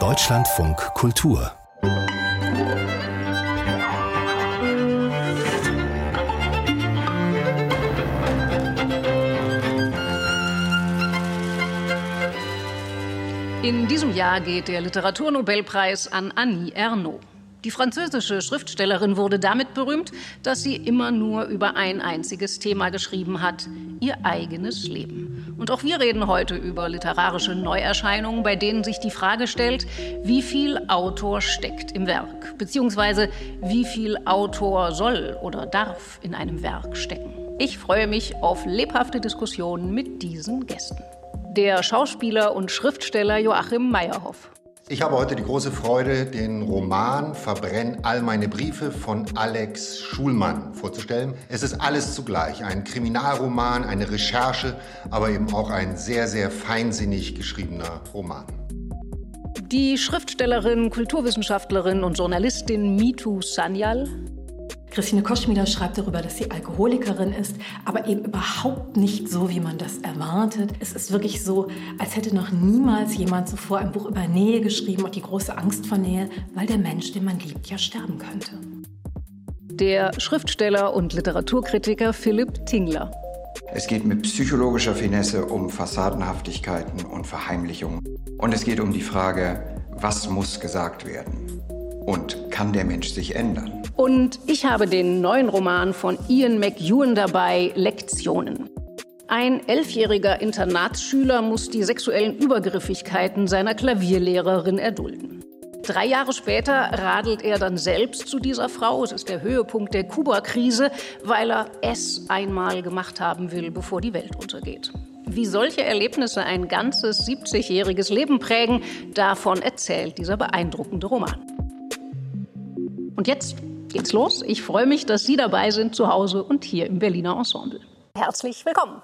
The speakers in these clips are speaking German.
Deutschlandfunk Kultur In diesem Jahr geht der Literaturnobelpreis an Annie Ernaux. Die französische Schriftstellerin wurde damit berühmt, dass sie immer nur über ein einziges Thema geschrieben hat, ihr eigenes Leben. Und auch wir reden heute über literarische Neuerscheinungen, bei denen sich die Frage stellt, wie viel Autor steckt im Werk, beziehungsweise wie viel Autor soll oder darf in einem Werk stecken. Ich freue mich auf lebhafte Diskussionen mit diesen Gästen der Schauspieler und Schriftsteller Joachim Meyerhoff. Ich habe heute die große Freude, den Roman Verbrenn all meine Briefe von Alex Schulmann vorzustellen. Es ist alles zugleich, ein Kriminalroman, eine Recherche, aber eben auch ein sehr, sehr feinsinnig geschriebener Roman. Die Schriftstellerin, Kulturwissenschaftlerin und Journalistin Mitu Sanyal Christine Koschmieder schreibt darüber, dass sie Alkoholikerin ist, aber eben überhaupt nicht so, wie man das erwartet. Es ist wirklich so, als hätte noch niemals jemand zuvor ein Buch über Nähe geschrieben und die große Angst vor Nähe, weil der Mensch, den man liebt, ja sterben könnte. Der Schriftsteller und Literaturkritiker Philipp Tingler. Es geht mit psychologischer Finesse um Fassadenhaftigkeiten und Verheimlichungen. Und es geht um die Frage, was muss gesagt werden? Und kann der Mensch sich ändern? Und ich habe den neuen Roman von Ian McEwan dabei, Lektionen. Ein elfjähriger Internatsschüler muss die sexuellen Übergriffigkeiten seiner Klavierlehrerin erdulden. Drei Jahre später radelt er dann selbst zu dieser Frau. Es ist der Höhepunkt der Kuba-Krise, weil er es einmal gemacht haben will, bevor die Welt untergeht. Wie solche Erlebnisse ein ganzes 70-jähriges Leben prägen, davon erzählt dieser beeindruckende Roman. Und jetzt geht's los. Ich freue mich, dass Sie dabei sind zu Hause und hier im Berliner Ensemble. Herzlich willkommen.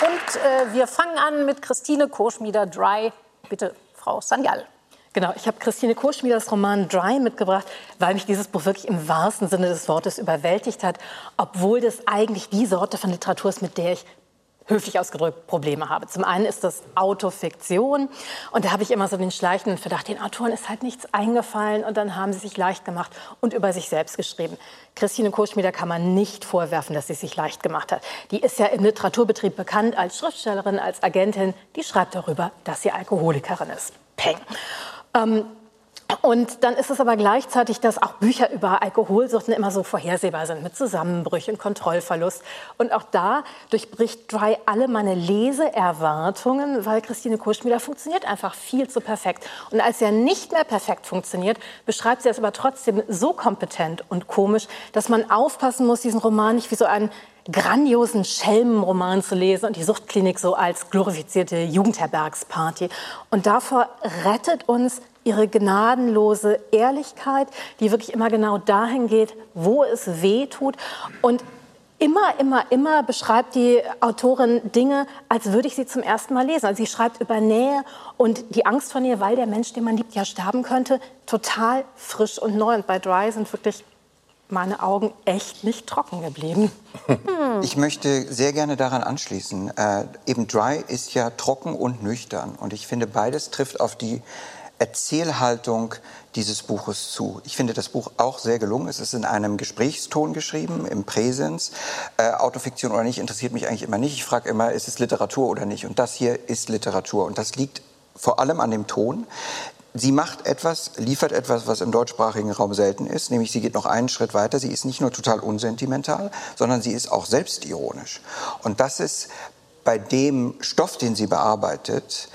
Und äh, wir fangen an mit Christine Koschmieder-Dry. Bitte, Frau Sanjal. Genau, ich habe Christine Koschmieders Roman Dry mitgebracht, weil mich dieses Buch wirklich im wahrsten Sinne des Wortes überwältigt hat, obwohl das eigentlich die Sorte von Literatur ist, mit der ich höflich ausgedrückt Probleme habe. Zum einen ist das Autofiktion und da habe ich immer so den schleichenden Verdacht, den Autoren ist halt nichts eingefallen und dann haben sie sich leicht gemacht und über sich selbst geschrieben. Christine Koschmieder kann man nicht vorwerfen, dass sie sich leicht gemacht hat. Die ist ja im Literaturbetrieb bekannt als Schriftstellerin, als Agentin. Die schreibt darüber, dass sie Alkoholikerin ist. Peng. Ähm, und dann ist es aber gleichzeitig, dass auch Bücher über Alkoholsuchten immer so vorhersehbar sind, mit Zusammenbrüchen, Kontrollverlust. Und auch da durchbricht Dry alle meine Leseerwartungen, weil Christine Kuschmieder funktioniert einfach viel zu perfekt. Und als er nicht mehr perfekt funktioniert, beschreibt sie es aber trotzdem so kompetent und komisch, dass man aufpassen muss, diesen Roman nicht wie so einen grandiosen Schelmenroman zu lesen und die Suchtklinik so als glorifizierte Jugendherbergsparty. Und davor rettet uns ihre gnadenlose Ehrlichkeit, die wirklich immer genau dahin geht, wo es weh tut. Und immer, immer, immer beschreibt die Autorin Dinge, als würde ich sie zum ersten Mal lesen. Also sie schreibt über Nähe und die Angst vor Nähe, weil der Mensch, den man liebt, ja sterben könnte, total frisch und neu. Und bei Dry sind wirklich meine Augen echt nicht trocken geblieben. Ich möchte sehr gerne daran anschließen. Äh, eben Dry ist ja trocken und nüchtern. Und ich finde, beides trifft auf die Erzählhaltung dieses Buches zu. Ich finde das Buch auch sehr gelungen. Es ist in einem Gesprächston geschrieben, im Präsens. Äh, Autofiktion oder nicht interessiert mich eigentlich immer nicht. Ich frage immer, ist es Literatur oder nicht? Und das hier ist Literatur. Und das liegt vor allem an dem Ton. Sie macht etwas, liefert etwas, was im deutschsprachigen Raum selten ist, nämlich sie geht noch einen Schritt weiter. Sie ist nicht nur total unsentimental, sondern sie ist auch selbstironisch. Und das ist bei dem Stoff, den sie bearbeitet,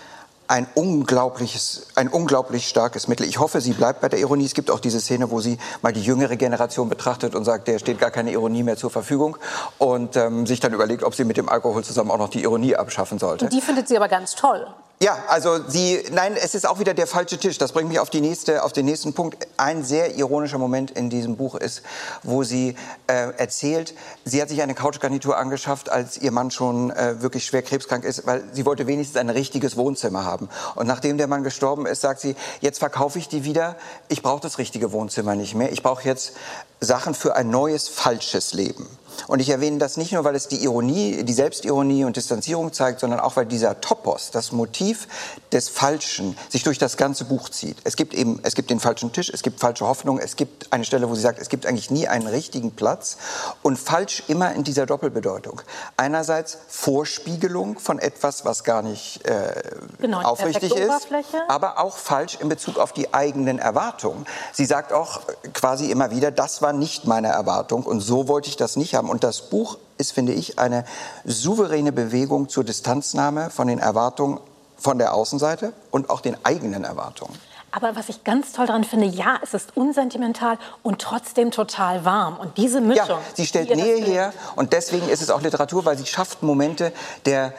ein unglaubliches, ein unglaublich starkes Mittel. Ich hoffe, sie bleibt bei der Ironie. Es gibt auch diese Szene, wo sie mal die jüngere Generation betrachtet und sagt, der steht gar keine Ironie mehr zur Verfügung und ähm, sich dann überlegt, ob sie mit dem Alkohol zusammen auch noch die Ironie abschaffen sollte. Die findet sie aber ganz toll. Ja, also sie, nein, es ist auch wieder der falsche Tisch. Das bringt mich auf, die nächste, auf den nächsten Punkt. Ein sehr ironischer Moment in diesem Buch ist, wo sie äh, erzählt, sie hat sich eine Couchgarnitur angeschafft, als ihr Mann schon äh, wirklich schwer krebskrank ist, weil sie wollte wenigstens ein richtiges Wohnzimmer haben. Und nachdem der Mann gestorben ist, sagt sie, jetzt verkaufe ich die wieder. Ich brauche das richtige Wohnzimmer nicht mehr. Ich brauche jetzt Sachen für ein neues falsches Leben. Und ich erwähne das nicht nur, weil es die Ironie, die Selbstironie und Distanzierung zeigt, sondern auch, weil dieser Topos, das Motiv des Falschen, sich durch das ganze Buch zieht. Es gibt eben, es gibt den falschen Tisch, es gibt falsche Hoffnung, es gibt eine Stelle, wo sie sagt, es gibt eigentlich nie einen richtigen Platz. Und falsch immer in dieser Doppelbedeutung. Einerseits Vorspiegelung von etwas, was gar nicht äh, genau, aufrichtig ist, aber auch falsch in Bezug auf die eigenen Erwartungen. Sie sagt auch quasi immer wieder, das war nicht meine Erwartung und so wollte ich das nicht haben haben. Und das Buch ist, finde ich, eine souveräne Bewegung zur Distanznahme von den Erwartungen von der Außenseite und auch den eigenen Erwartungen. Aber was ich ganz toll daran finde, ja, es ist unsentimental und trotzdem total warm. Und diese Mischung. Ja, sie stellt Nähe her und deswegen ist es auch Literatur, weil sie schafft Momente der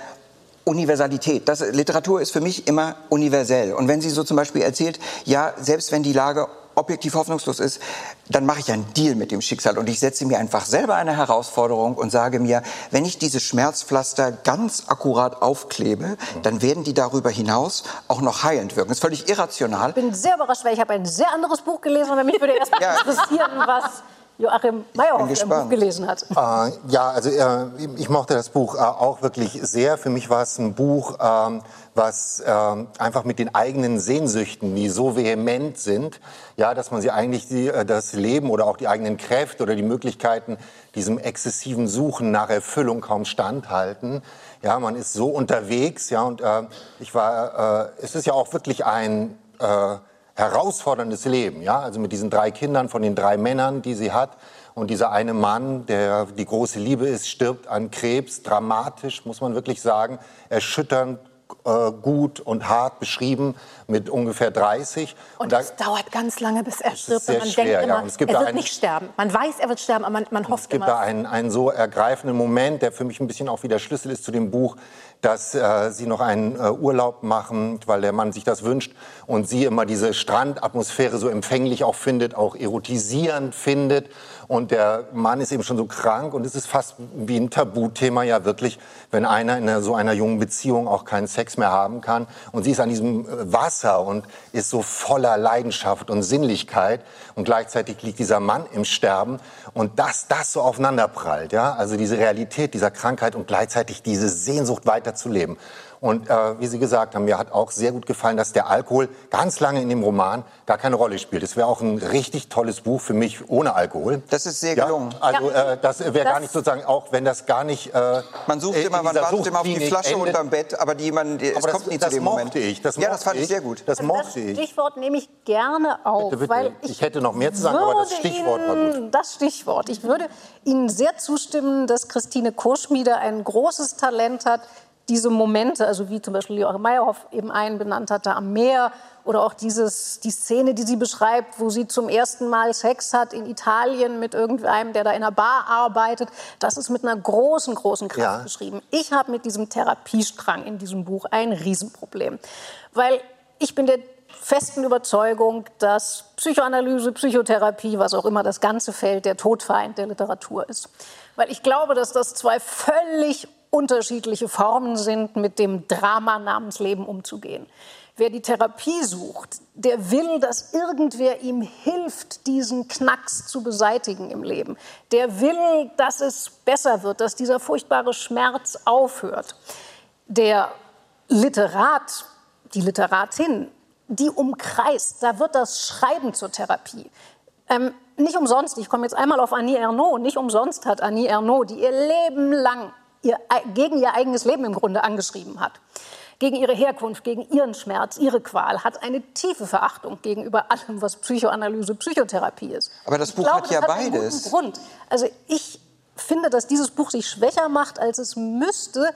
Universalität. Das, Literatur ist für mich immer universell. Und wenn sie so zum Beispiel erzählt, ja, selbst wenn die Lage objektiv hoffnungslos ist, dann mache ich einen Deal mit dem Schicksal und ich setze mir einfach selber eine Herausforderung und sage mir, wenn ich diese Schmerzpflaster ganz akkurat aufklebe, dann werden die darüber hinaus auch noch heilend wirken. Das ist völlig irrational. Ich bin sehr überrascht, weil ich habe ein sehr anderes Buch gelesen und mich würde erst mal interessieren, was Joachim Meyerhoff im Buch gelesen hat. Äh, ja, also äh, ich mochte das Buch äh, auch wirklich sehr. Für mich war es ein Buch, ähm, was ähm, einfach mit den eigenen Sehnsüchten, die so vehement sind, ja, dass man sie eigentlich die, äh, das Leben oder auch die eigenen Kräfte oder die Möglichkeiten diesem exzessiven Suchen nach Erfüllung kaum standhalten. Ja, man ist so unterwegs, ja, und äh, ich war, äh, es ist ja auch wirklich ein herausforderndes Leben, ja, also mit diesen drei Kindern von den drei Männern, die sie hat. Und dieser eine Mann, der die große Liebe ist, stirbt an Krebs, dramatisch, muss man wirklich sagen, erschütternd, äh, gut und hart beschrieben mit ungefähr 30. Und, und es dauert ganz lange, bis er stirbt. Und man schwer, denkt immer, ja. es gibt er wird einen, nicht sterben. Man weiß, er wird sterben, aber man, man hofft immer. Es gibt da einen, einen so ergreifenden Moment, der für mich ein bisschen auch wieder Schlüssel ist zu dem Buch, dass äh, sie noch einen äh, Urlaub machen, weil der Mann sich das wünscht und sie immer diese Strandatmosphäre so empfänglich auch findet, auch erotisierend findet. Und der Mann ist eben schon so krank und es ist fast wie ein Tabuthema ja wirklich, wenn einer in so einer jungen Beziehung auch keinen Sex mehr haben kann. Und sie ist an diesem äh, Wasser und ist so voller Leidenschaft und Sinnlichkeit und gleichzeitig liegt dieser Mann im Sterben und dass das so aufeinanderprallt, ja, also diese Realität dieser Krankheit und gleichzeitig diese Sehnsucht weiterzuleben. Und äh, wie Sie gesagt haben, mir hat auch sehr gut gefallen, dass der Alkohol ganz lange in dem Roman gar keine Rolle spielt. Es wäre auch ein richtig tolles Buch für mich ohne Alkohol. Das ist sehr gelungen. Ja, also äh, das wäre gar nicht sozusagen, auch wenn das gar nicht. Äh, man sucht immer, man wartet immer auf die Flasche endet. unterm Bett, aber die man, es aber kommt das, nie zu dem Moment. Ich, das ja, das fand ich sehr gut. Das also mochte ich. Das Stichwort nehme ich gerne auf, bitte, bitte. weil ich, ich, hätte noch mehr zu sagen, aber das Stichwort Ihnen, war gut. Das Stichwort. Ich würde Ihnen sehr zustimmen, dass Christine Koschmieder ein großes Talent hat, diese Momente, also wie zum Beispiel Joachim Meyerhoff eben einen benannt hatte, am Meer oder auch dieses, die Szene, die sie beschreibt, wo sie zum ersten Mal Sex hat in Italien mit irgendeinem, der da in einer Bar arbeitet, das ist mit einer großen, großen Kraft ja. beschrieben. Ich habe mit diesem Therapiestrang in diesem Buch ein Riesenproblem, weil ich bin der festen Überzeugung, dass Psychoanalyse, Psychotherapie, was auch immer das ganze Feld der Todfeind der Literatur ist. Weil ich glaube, dass das zwei völlig unterschiedliche Formen sind, mit dem Drama namens Leben umzugehen. Wer die Therapie sucht, der will, dass irgendwer ihm hilft, diesen Knacks zu beseitigen im Leben. Der will, dass es besser wird, dass dieser furchtbare Schmerz aufhört. Der Literat, die Literatin, die umkreist, da wird das Schreiben zur Therapie. Ähm, nicht umsonst, ich komme jetzt einmal auf Annie Ernaux, nicht umsonst hat Annie Ernaux, die ihr Leben lang ihr, gegen ihr eigenes Leben im Grunde angeschrieben hat. Gegen ihre Herkunft, gegen ihren Schmerz, ihre Qual, hat eine tiefe Verachtung gegenüber allem, was Psychoanalyse, Psychotherapie ist. Aber das Buch glaube, hat ja hat beides. Grund. Also ich finde, dass dieses Buch sich schwächer macht, als es müsste,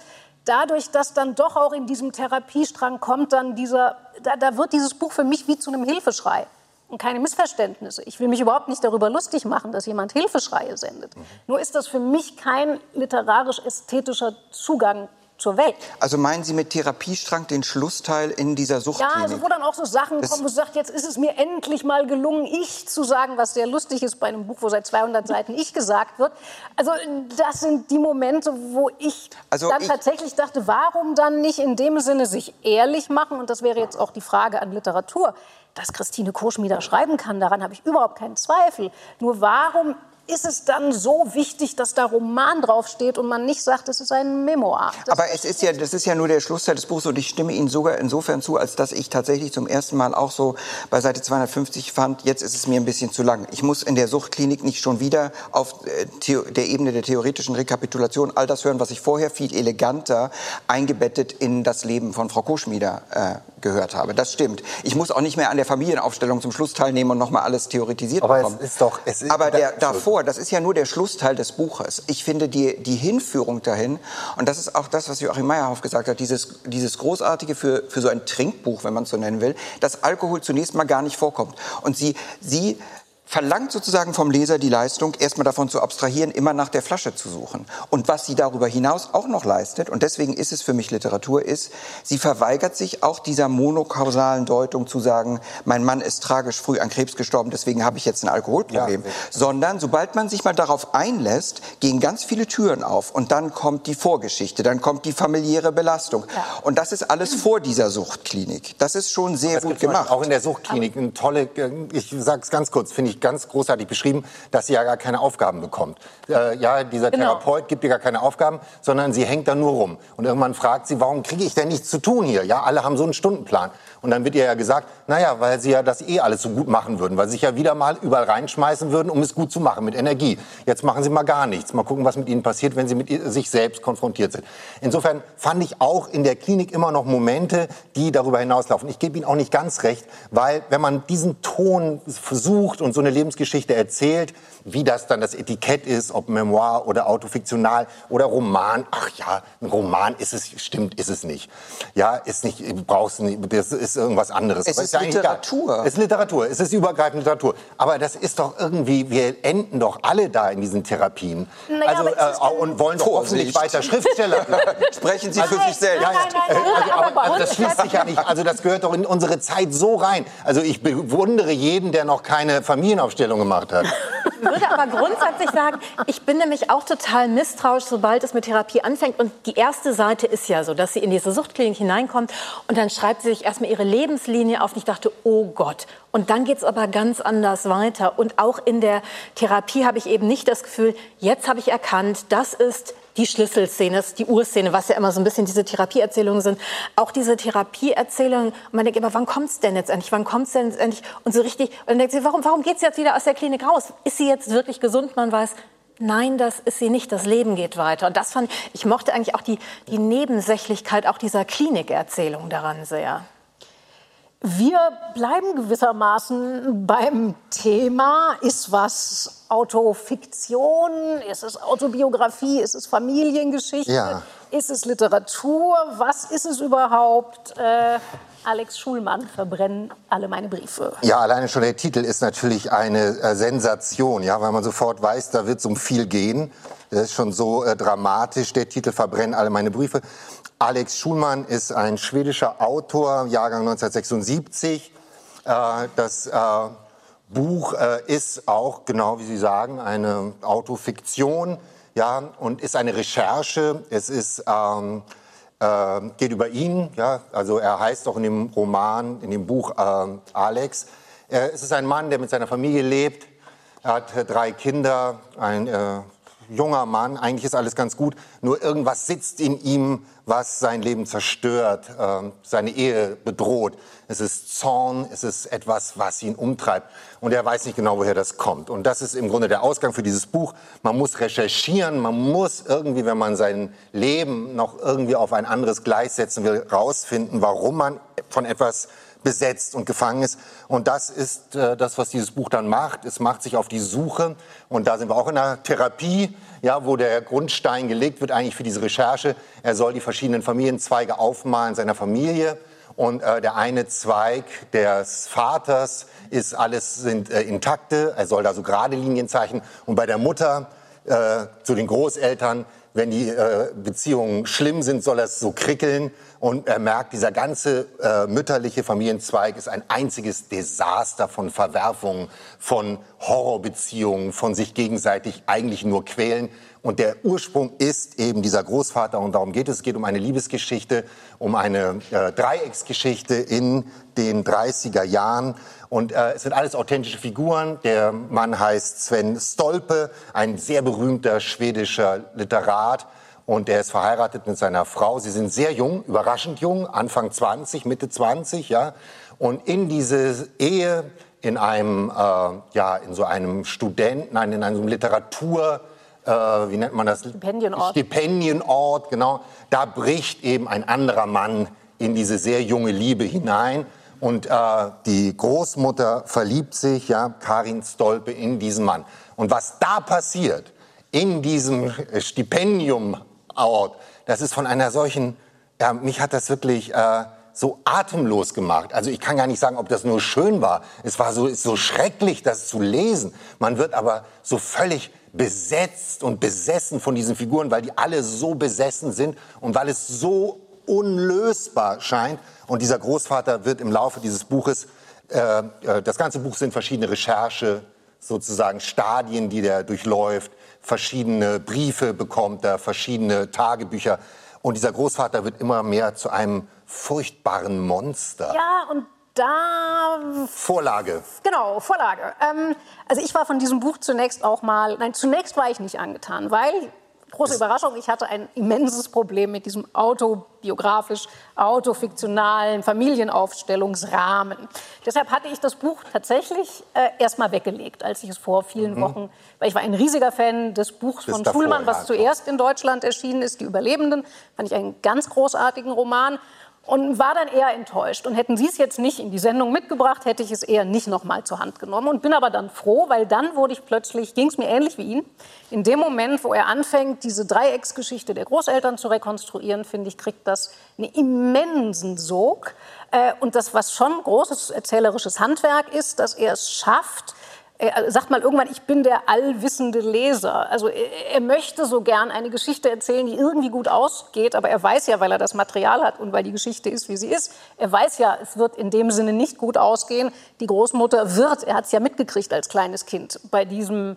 dadurch, dass dann doch auch in diesem Therapiestrang kommt, dann dieser, da, da wird dieses Buch für mich wie zu einem Hilfeschrei und keine Missverständnisse. Ich will mich überhaupt nicht darüber lustig machen, dass jemand Hilfeschreie sendet. Mhm. Nur ist das für mich kein literarisch-ästhetischer Zugang zur Welt. Also meinen Sie mit Therapiestrang den Schlussteil in dieser Suchtklinik? Ja, also wo dann auch so Sachen das kommen, wo sagt, jetzt ist es mir endlich mal gelungen, ich zu sagen, was sehr lustig ist bei einem Buch, wo seit 200 Seiten ich gesagt wird. Also das sind die Momente, wo ich also dann ich tatsächlich dachte, warum dann nicht in dem Sinne sich ehrlich machen? Und das wäre jetzt auch die Frage an Literatur dass Christine Koschmieder schreiben kann, daran habe ich überhaupt keinen Zweifel. Nur warum ist es dann so wichtig, dass da Roman draufsteht und man nicht sagt, es ist ein Memoir. Das Aber es ist ja, das ist ja nur der Schlussteil des Buchs und ich stimme Ihnen sogar insofern zu, als dass ich tatsächlich zum ersten Mal auch so bei Seite 250 fand, jetzt ist es mir ein bisschen zu lang. Ich muss in der Suchtklinik nicht schon wieder auf äh, der Ebene der theoretischen Rekapitulation all das hören, was ich vorher viel eleganter eingebettet in das Leben von Frau Koschmieder äh, gehört habe. Das stimmt. Ich muss auch nicht mehr an der Familienaufstellung zum Schluss teilnehmen und nochmal alles theoretisiert Aber bekommen. es ist doch, es ist, Aber der davor vor, das ist ja nur der Schlussteil des Buches. Ich finde die, die Hinführung dahin, und das ist auch das, was Joachim Meyerhoff gesagt hat, dieses, dieses Großartige für, für so ein Trinkbuch, wenn man es so nennen will, dass Alkohol zunächst mal gar nicht vorkommt. Und sie, sie verlangt sozusagen vom Leser die Leistung, erstmal davon zu abstrahieren, immer nach der Flasche zu suchen. Und was sie darüber hinaus auch noch leistet, und deswegen ist es für mich Literatur, ist, sie verweigert sich auch dieser monokausalen Deutung zu sagen, mein Mann ist tragisch früh an Krebs gestorben, deswegen habe ich jetzt ein Alkoholproblem. Ja, Sondern sobald man sich mal darauf einlässt, gehen ganz viele Türen auf und dann kommt die Vorgeschichte, dann kommt die familiäre Belastung. Ja. Und das ist alles vor dieser Suchtklinik. Das ist schon sehr gut gemacht. Auch in der Suchtklinik eine tolle, ich sage es ganz kurz, finde ich ganz großartig beschrieben, dass sie ja gar keine Aufgaben bekommt. Äh, ja, dieser genau. Therapeut gibt ihr gar keine Aufgaben, sondern sie hängt da nur rum. Und irgendwann fragt sie, warum kriege ich denn nichts zu tun hier? Ja, alle haben so einen Stundenplan. Und dann wird ihr ja gesagt, naja, weil sie ja das eh alles so gut machen würden, weil sie sich ja wieder mal überall reinschmeißen würden, um es gut zu machen mit Energie. Jetzt machen sie mal gar nichts. Mal gucken, was mit ihnen passiert, wenn sie mit sich selbst konfrontiert sind. Insofern fand ich auch in der Klinik immer noch Momente, die darüber hinauslaufen. Ich gebe Ihnen auch nicht ganz recht, weil wenn man diesen Ton versucht und so eine Lebensgeschichte erzählt, wie das dann das Etikett ist, ob Memoir oder autofiktional oder Roman. Ach ja, ein Roman ist es, stimmt, ist es nicht. Ja, ist nicht, brauchst nicht, das ist irgendwas anderes. Es ist, ist Literatur. Es ist Literatur, es ist übergreifende Literatur. Aber das ist doch irgendwie, wir enden doch alle da in diesen Therapien. Naja, also, äh, und wollen doch hoffentlich weiter Schriftsteller. Sprechen Sie also, für sich selbst. Nein, nein, nein, also, aber, also, das schließt sich ja nicht, also das gehört doch in unsere Zeit so rein. Also ich bewundere jeden, der noch keine Familienaufstellung gemacht hat. Ich würde aber grundsätzlich sagen, ich bin nämlich auch total misstrauisch, sobald es mit Therapie anfängt. Und die erste Seite ist ja so, dass sie in diese Suchtklinik hineinkommt und dann schreibt sie sich erstmal ihre Lebenslinie auf. Und ich dachte, oh Gott. Und dann geht es aber ganz anders weiter. Und auch in der Therapie habe ich eben nicht das Gefühl, jetzt habe ich erkannt, das ist die Schlüsselszene, das ist die Urszene, was ja immer so ein bisschen diese Therapieerzählungen sind. Auch diese Therapieerzählungen, man denkt immer, wann kommt es denn jetzt endlich? Wann kommt es denn jetzt endlich? Und so richtig, und dann denkt sie, warum, warum geht sie jetzt wieder aus der Klinik raus? Ist sie jetzt wirklich gesund? Man weiß, Nein, das ist sie nicht. Das Leben geht weiter. Und das fand ich mochte eigentlich auch die, die Nebensächlichkeit auch dieser Klinikerzählung daran sehr. Wir bleiben gewissermaßen beim Thema. Ist was Autofiktion? Ist es Autobiografie? Ist es Familiengeschichte? Ja. Ist es Literatur? Was ist es überhaupt? Äh, Alex Schulmann, verbrennen alle meine Briefe. Ja, alleine schon der Titel ist natürlich eine äh, Sensation, ja, weil man sofort weiß, da wird es um viel gehen. Das ist schon so äh, dramatisch, der Titel Verbrennen alle meine Briefe. Alex Schulmann ist ein schwedischer Autor, Jahrgang 1976. Äh, das äh, Buch äh, ist auch, genau wie Sie sagen, eine Autofiktion ja, und ist eine Recherche. Es ist, ähm, äh, geht über ihn, ja, also er heißt auch in dem Roman, in dem Buch äh, Alex. es ist ein Mann, der mit seiner Familie lebt. Er hat drei Kinder, ein äh, junger Mann, eigentlich ist alles ganz gut, nur irgendwas sitzt in ihm, was sein Leben zerstört, äh, seine Ehe bedroht. Es ist Zorn, es ist etwas, was ihn umtreibt. Und er weiß nicht genau, woher das kommt. Und das ist im Grunde der Ausgang für dieses Buch. Man muss recherchieren, man muss irgendwie, wenn man sein Leben noch irgendwie auf ein anderes Gleis setzen will, rausfinden, warum man von etwas besetzt und gefangen ist. Und das ist äh, das, was dieses Buch dann macht. Es macht sich auf die Suche. Und da sind wir auch in der Therapie, ja, wo der Grundstein gelegt wird eigentlich für diese Recherche. Er soll die verschiedenen Familienzweige aufmalen seiner Familie. Und äh, der eine Zweig des Vaters ist alles sind äh, intakte. Er soll da so gerade Linien zeichnen. Und bei der Mutter äh, zu den Großeltern wenn die äh, Beziehungen schlimm sind, soll es so krickeln. Und er merkt, dieser ganze äh, mütterliche Familienzweig ist ein einziges Desaster von Verwerfungen, von Horrorbeziehungen, von sich gegenseitig eigentlich nur quälen. Und der Ursprung ist eben dieser Großvater und darum geht es. Es geht um eine Liebesgeschichte, um eine äh, Dreiecksgeschichte in den 30er Jahren. Und äh, es sind alles authentische Figuren. Der Mann heißt Sven Stolpe, ein sehr berühmter schwedischer Literat. Und er ist verheiratet mit seiner Frau. Sie sind sehr jung, überraschend jung, Anfang 20, Mitte 20, ja. Und in diese Ehe, in einem, äh, ja, in so einem Studenten, nein, in einem Literatur, äh, wie nennt man das? Stipendienort. Stipendienort, genau. Da bricht eben ein anderer Mann in diese sehr junge Liebe hinein. Und äh, die Großmutter verliebt sich, ja, Karin Stolpe, in diesen Mann. Und was da passiert, in diesem Stipendiumort, das ist von einer solchen, ja, mich hat das wirklich äh, so atemlos gemacht. Also ich kann gar nicht sagen, ob das nur schön war. Es war so, so schrecklich, das zu lesen. Man wird aber so völlig besetzt und besessen von diesen Figuren, weil die alle so besessen sind und weil es so unlösbar scheint. Und dieser Großvater wird im Laufe dieses Buches, äh, äh, das ganze Buch sind verschiedene Recherche, sozusagen Stadien, die der durchläuft, verschiedene Briefe bekommt er, verschiedene Tagebücher. Und dieser Großvater wird immer mehr zu einem furchtbaren Monster. Ja, und da. Vorlage. Genau, Vorlage. Ähm, also ich war von diesem Buch zunächst auch mal, nein, zunächst war ich nicht angetan, weil, große Überraschung, ich hatte ein immenses Problem mit diesem autobiografisch, autofiktionalen Familienaufstellungsrahmen. Deshalb hatte ich das Buch tatsächlich äh, erstmal weggelegt, als ich es vor vielen mhm. Wochen, weil ich war ein riesiger Fan des Buchs Bis von Schulmann, was zuerst in Deutschland erschienen ist, Die Überlebenden, fand ich einen ganz großartigen Roman und war dann eher enttäuscht. Und hätten Sie es jetzt nicht in die Sendung mitgebracht, hätte ich es eher nicht noch mal zur Hand genommen. Und bin aber dann froh, weil dann wurde ich plötzlich, ging es mir ähnlich wie Ihnen, in dem Moment, wo er anfängt, diese Dreiecksgeschichte der Großeltern zu rekonstruieren, finde ich, kriegt das einen immensen Sog. Äh, und das, was schon großes erzählerisches Handwerk ist, dass er es schafft, er sagt mal irgendwann, ich bin der allwissende Leser. Also er möchte so gern eine Geschichte erzählen, die irgendwie gut ausgeht, aber er weiß ja, weil er das Material hat und weil die Geschichte ist, wie sie ist, er weiß ja, es wird in dem Sinne nicht gut ausgehen. Die Großmutter wird, er hat es ja mitgekriegt als kleines Kind, bei diesem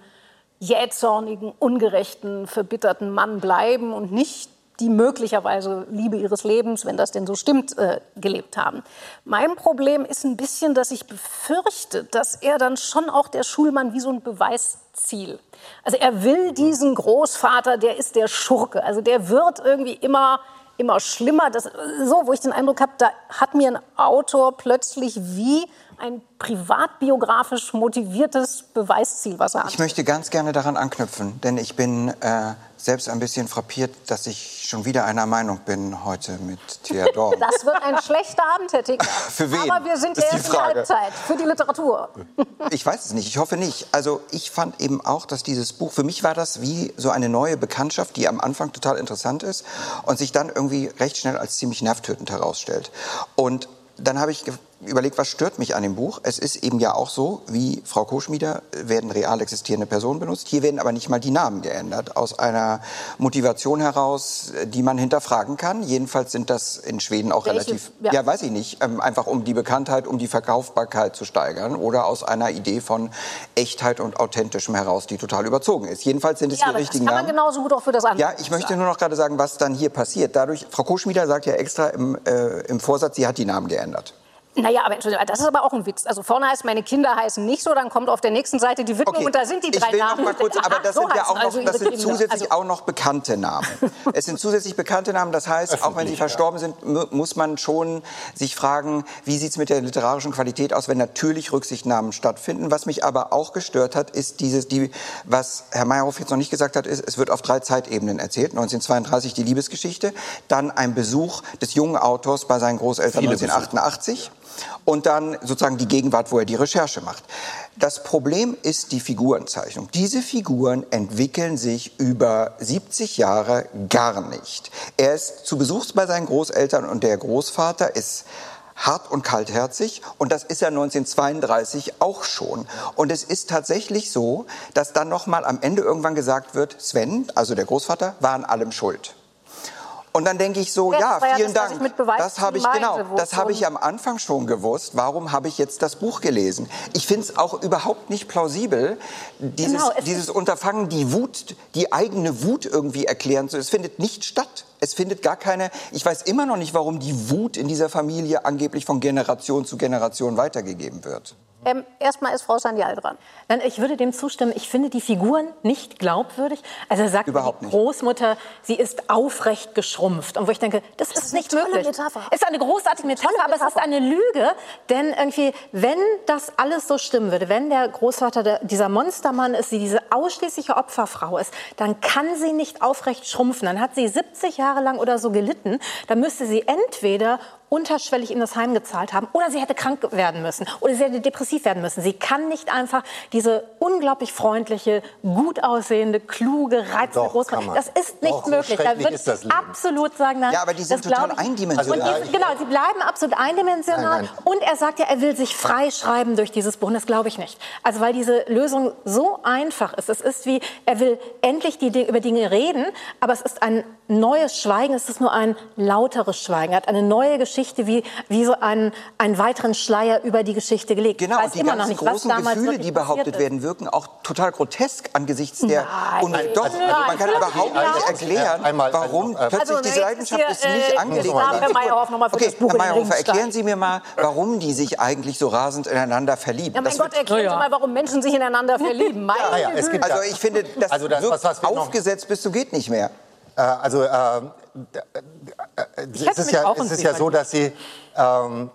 jähzornigen, ungerechten, verbitterten Mann bleiben und nicht die möglicherweise Liebe ihres Lebens, wenn das denn so stimmt, äh, gelebt haben. Mein Problem ist ein bisschen, dass ich befürchte, dass er dann schon auch der Schulmann wie so ein Beweisziel. Also er will diesen Großvater, der ist der Schurke. Also der wird irgendwie immer immer schlimmer. Das, so, wo ich den Eindruck habe, da hat mir ein Autor plötzlich wie ein privatbiografisch motiviertes Beweisziel, was er hat. Ich möchte ganz gerne daran anknüpfen, denn ich bin äh, selbst ein bisschen frappiert, dass ich schon wieder einer Meinung bin heute mit Theodor. Das wird ein schlechter Abend, Herr Tickner. Für wen? Aber wir sind ja erst in der Halbzeit. Für die Literatur. Ich weiß es nicht. Ich hoffe nicht. Also ich fand eben auch, dass dieses Buch, für mich war das wie so eine neue Bekanntschaft, die am Anfang total interessant ist und sich dann irgendwie recht schnell als ziemlich nervtötend herausstellt. Und dann habe ich überlegt, was stört mich an dem Buch. Es ist eben ja auch so, wie Frau Koschmieder, werden real existierende Personen benutzt. Hier werden aber nicht mal die Namen geändert. Aus einer Motivation heraus, die man hinterfragen kann. Jedenfalls sind das in Schweden auch Welche? relativ, ja. ja. weiß ich nicht, ähm, einfach um die Bekanntheit, um die Verkaufbarkeit zu steigern. Oder aus einer Idee von Echtheit und Authentischem heraus, die total überzogen ist. Jedenfalls sind es ja, die richtigen Namen. das kann man genauso gut auch für das andere Ja, ich möchte nur noch gerade sagen, was dann hier passiert. Dadurch, Frau Koschmieder sagt ja extra im, äh, im Vorsatz, sie hat die Namen geändert. Naja, aber das ist aber auch ein Witz. Also vorne heißt, meine Kinder heißen nicht so, dann kommt auf der nächsten Seite die Widmung okay. und da sind die drei ich will Namen. Noch mal kurz, aber das so sind ja auch noch, also das sind zusätzlich also auch noch bekannte Namen. es sind zusätzlich bekannte Namen, das heißt, Öffentlich, auch wenn sie verstorben ja. sind, muss man schon sich fragen, wie sieht es mit der literarischen Qualität aus, wenn natürlich Rücksichtnahmen stattfinden. Was mich aber auch gestört hat, ist dieses, die, was Herr Meyerhoff jetzt noch nicht gesagt hat, ist, es wird auf drei Zeitebenen erzählt. 1932 die Liebesgeschichte, dann ein Besuch des jungen Autors bei seinen Großeltern Viele 1988. Besuche und dann sozusagen die Gegenwart, wo er die Recherche macht. Das Problem ist die Figurenzeichnung. Diese Figuren entwickeln sich über 70 Jahre gar nicht. Er ist zu Besuch bei seinen Großeltern und der Großvater ist hart und kaltherzig und das ist ja 1932 auch schon. Und es ist tatsächlich so, dass dann noch mal am Ende irgendwann gesagt wird, Sven, also der Großvater, war an allem schuld. Und dann denke ich so, ja, ja vielen das, Dank. das habe ich genau, das habe ich am Anfang schon gewusst. Warum habe ich jetzt das Buch gelesen? Ich finde es auch überhaupt nicht plausibel, dieses, genau, dieses Unterfangen, die Wut, die eigene Wut irgendwie erklären zu. Es findet nicht statt. Es findet gar keine. Ich weiß immer noch nicht, warum die Wut in dieser Familie angeblich von Generation zu Generation weitergegeben wird. Ähm, erstmal ist Frau Sandial dran. Nein, ich würde dem zustimmen. Ich finde die Figuren nicht glaubwürdig. Also er sagt, Überhaupt die Großmutter, sie ist aufrecht geschrumpft. Und wo ich denke, das, das ist, ist nicht möglich. Metapher. Ist eine großartige Metapher, aber es ist eine Lüge. Denn irgendwie, wenn das alles so stimmen würde, wenn der Großvater der, dieser Monstermann ist, sie diese ausschließliche Opferfrau ist, dann kann sie nicht aufrecht schrumpfen. Dann hat sie 70 Jahre lang oder so gelitten. Dann müsste sie entweder unterschwellig in das Heim gezahlt haben oder sie hätte krank werden müssen oder sie hätte depressiv werden müssen. Sie kann nicht einfach diese unglaublich freundliche, gut aussehende, kluge, reizende Großmutter. Das ist nicht Doch, möglich. So da würde ich absolut sagen, nein. Ja, aber die sind total eindimensional. Also, die, genau, sie bleiben absolut eindimensional. Nein, nein. Und er sagt ja, er will sich freischreiben durch dieses Buch. Und das glaube ich nicht. Also weil diese Lösung so einfach ist. Es ist wie, er will endlich die, über Dinge reden, aber es ist ein neues Schweigen. Es ist nur ein lauteres Schweigen. Er hat eine neue Geschichte Geschichte wie, wie so einen, einen weiteren Schleier über die Geschichte gelegt. Genau, und die ganzen nicht, großen Gefühle, die behauptet werden, wirken auch total grotesk angesichts der... Nein, und doch, also, man kann überhaupt nicht erklären, einmal, warum also, plötzlich also, diese Leidenschaft ist nicht äh, angelegt. Okay, das Buch Herr Meyerhoff, erklären Sie mir mal, warum die sich eigentlich so rasend ineinander verlieben. Ja, mein das Gott, erklären Sie mal, warum Menschen sich ineinander verlieben. ja, ja, also ich finde, das, also das wirkt was, was aufgesetzt bis zu geht nicht mehr. Äh, also äh, es ist ja, es ist ja so, dass sie ähm,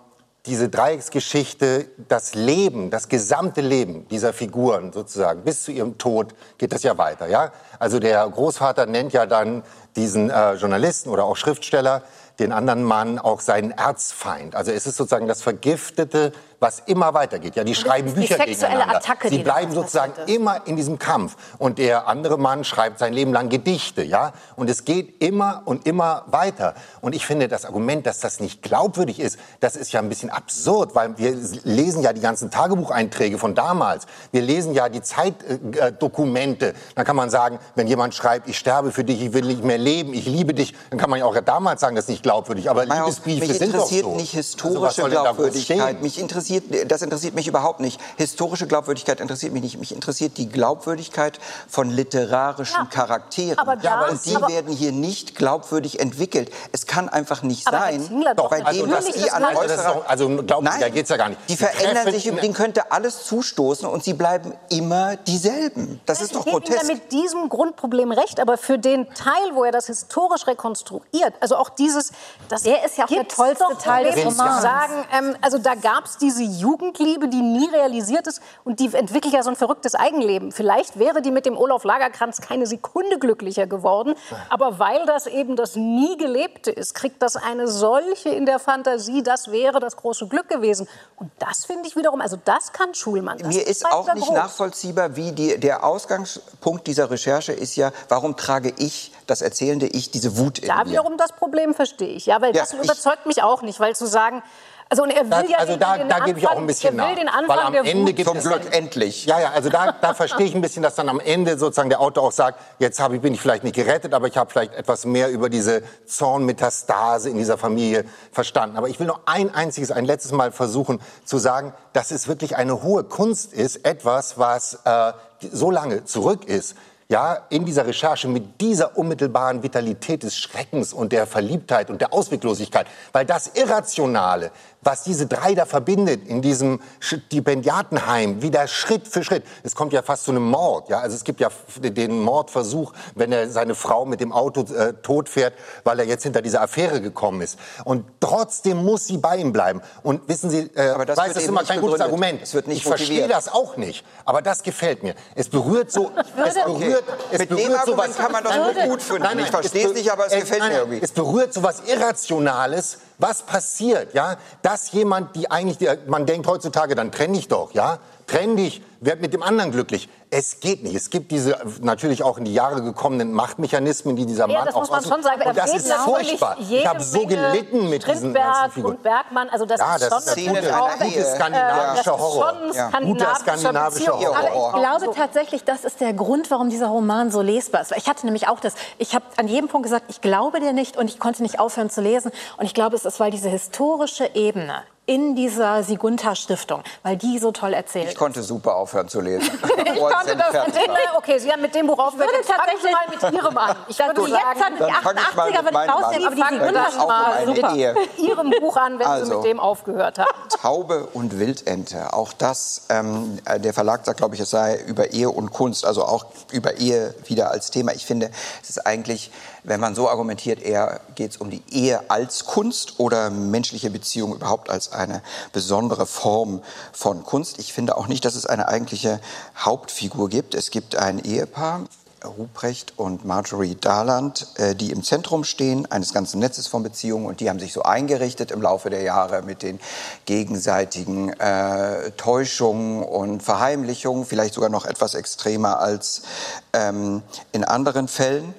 diese Dreiecksgeschichte, das Leben, das gesamte Leben dieser Figuren sozusagen, bis zu ihrem Tod geht das ja weiter. Ja? Also der Großvater nennt ja dann diesen äh, Journalisten oder auch Schriftsteller, den anderen Mann auch seinen Erzfeind. Also es ist sozusagen das vergiftete was immer weitergeht. Ja, die schreiben die Bücher gegeneinander. Attacke, Sie bleiben sozusagen immer in diesem Kampf. Und der andere Mann schreibt sein Leben lang Gedichte, ja. Und es geht immer und immer weiter. Und ich finde, das Argument, dass das nicht glaubwürdig ist, das ist ja ein bisschen absurd, weil wir lesen ja die ganzen Tagebucheinträge von damals. Wir lesen ja die Zeitdokumente. Dann kann man sagen, wenn jemand schreibt, ich sterbe für dich, ich will nicht mehr leben, ich liebe dich, dann kann man ja auch damals sagen, das ist nicht glaubwürdig. Aber Liebesbriefe sind doch so. Mich interessiert nicht historische also Glaubwürdigkeit. Mich interessiert interessiert, das interessiert mich überhaupt nicht. Historische Glaubwürdigkeit interessiert mich nicht. Mich interessiert die Glaubwürdigkeit von literarischen ja, Charakteren. Aber da, und die aber werden hier nicht glaubwürdig entwickelt. Es kann einfach nicht aber sein, doch, bei also dem, was die an äußerer... Also Nein, da geht's ja gar nicht. Die, die verändern sich, denen könnte alles zustoßen und sie bleiben immer dieselben. Das ist doch ich grotesk. Ich mit diesem Grundproblem recht, aber für den Teil, wo er das historisch rekonstruiert, also auch dieses... Das der ist ja auch der tollste Teil des Romans. Sagen, ähm, also da gab es diese diese Jugendliebe, die nie realisiert ist und die entwickelt ja so ein verrücktes Eigenleben. Vielleicht wäre die mit dem Olaf Lagerkranz keine Sekunde glücklicher geworden, aber weil das eben das nie gelebte ist, kriegt das eine solche in der Fantasie, das wäre das große Glück gewesen. Und das finde ich wiederum, also das kann Schulmann. Das Mir ist auch nicht groß. nachvollziehbar, wie die, der Ausgangspunkt dieser Recherche ist ja, warum trage ich das erzählende Ich diese Wut in da mir? Da wiederum das Problem verstehe ich, ja, weil ja, das überzeugt mich auch nicht, weil zu sagen, also und er will das, ja also den, da, den da gebe ich auch ein bisschen nach. weil am Ende gibt Zum Glück endlich. Ja, ja, also da, da verstehe ich ein bisschen, dass dann am Ende sozusagen der Autor auch sagt, jetzt habe ich, bin ich vielleicht nicht gerettet, aber ich habe vielleicht etwas mehr über diese Zornmetastase in dieser Familie verstanden. Aber ich will noch ein einziges, ein letztes Mal versuchen zu sagen, dass es wirklich eine hohe Kunst ist, etwas, was äh, so lange zurück ist, ja, in dieser Recherche mit dieser unmittelbaren Vitalität des Schreckens und der Verliebtheit und der Ausweglosigkeit, weil das Irrationale, was diese drei da verbindet in diesem Stipendiatenheim, wieder Schritt für Schritt. Es kommt ja fast zu einem Mord. Ja? Also es gibt ja den Mordversuch, wenn er seine Frau mit dem Auto äh, tot fährt, weil er jetzt hinter dieser Affäre gekommen ist. Und trotzdem muss sie bei ihm bleiben. Und wissen Sie, äh, aber das weiß, das ist immer kein gutes Argument. Es wird nicht ich verstehe das auch nicht. Aber das gefällt mir. Es berührt so, es berührt, es Mit berührt dem sowas, kann man das gut finden. Nein, nein, ich verstehe es nicht, aber es, es gefällt nein, mir irgendwie. Es berührt so was Irrationales, was passiert, ja, dass jemand, die eigentlich, man denkt heutzutage, dann trenne ich doch, ja, trenn dich, werd mit dem anderen glücklich. Es geht nicht. Es gibt diese natürlich auch in die Jahre gekommenen Machtmechanismen, die dieser Ja, Mann das auch muss man sagen. Und Da das ist furchtbar. Ich habe so gelitten mit diesen ganzen Figuren. und Bergmann, also das Ja, ist das schon ist natürlich gute- gute skandinavischer das ist Horror. Ja. Guter skandinavischer. Horror. Aber. Ich glaube so. tatsächlich, das ist der Grund, warum dieser Roman so lesbar ist. Ich hatte nämlich auch das, ich habe an jedem Punkt gesagt, ich glaube dir nicht und ich konnte nicht aufhören zu lesen. Und ich glaube, es ist, weil diese historische Ebene in dieser Sigunda-Stiftung, weil die so toll erzählt. Ich konnte super aufhören zu lesen. Ich konnte das Nee, Okay, Sie haben mit dem Buch aufgehört. würde Sie tatsächlich- mal mit Ihrem an. Ich würde Gut, jetzt hat die Dann fange ich mal 88er, mit wenn ich meinem rausnehme, an. aber die um super. Ehe. Ihrem Buch an, wenn Sie Also. mit dem aufgehört haben. Taube und Wildente. Auch das, ähm, äh, der Verlag sagt, glaube ich, es sei über Ehe und Kunst, also auch über Ehe wieder als Thema. Ich finde, es ist eigentlich, wenn man so argumentiert, eher geht es um die Ehe als Kunst oder menschliche Beziehung überhaupt als eine besondere Form von Kunst. Ich finde auch nicht, dass es eine eigentliche Hauptfigur gibt. Es gibt ein Ehepaar, Ruprecht und Marjorie Darland, äh, die im Zentrum stehen eines ganzen Netzes von Beziehungen und die haben sich so eingerichtet im Laufe der Jahre mit den gegenseitigen äh, Täuschungen und Verheimlichungen, vielleicht sogar noch etwas extremer als ähm, in anderen Fällen.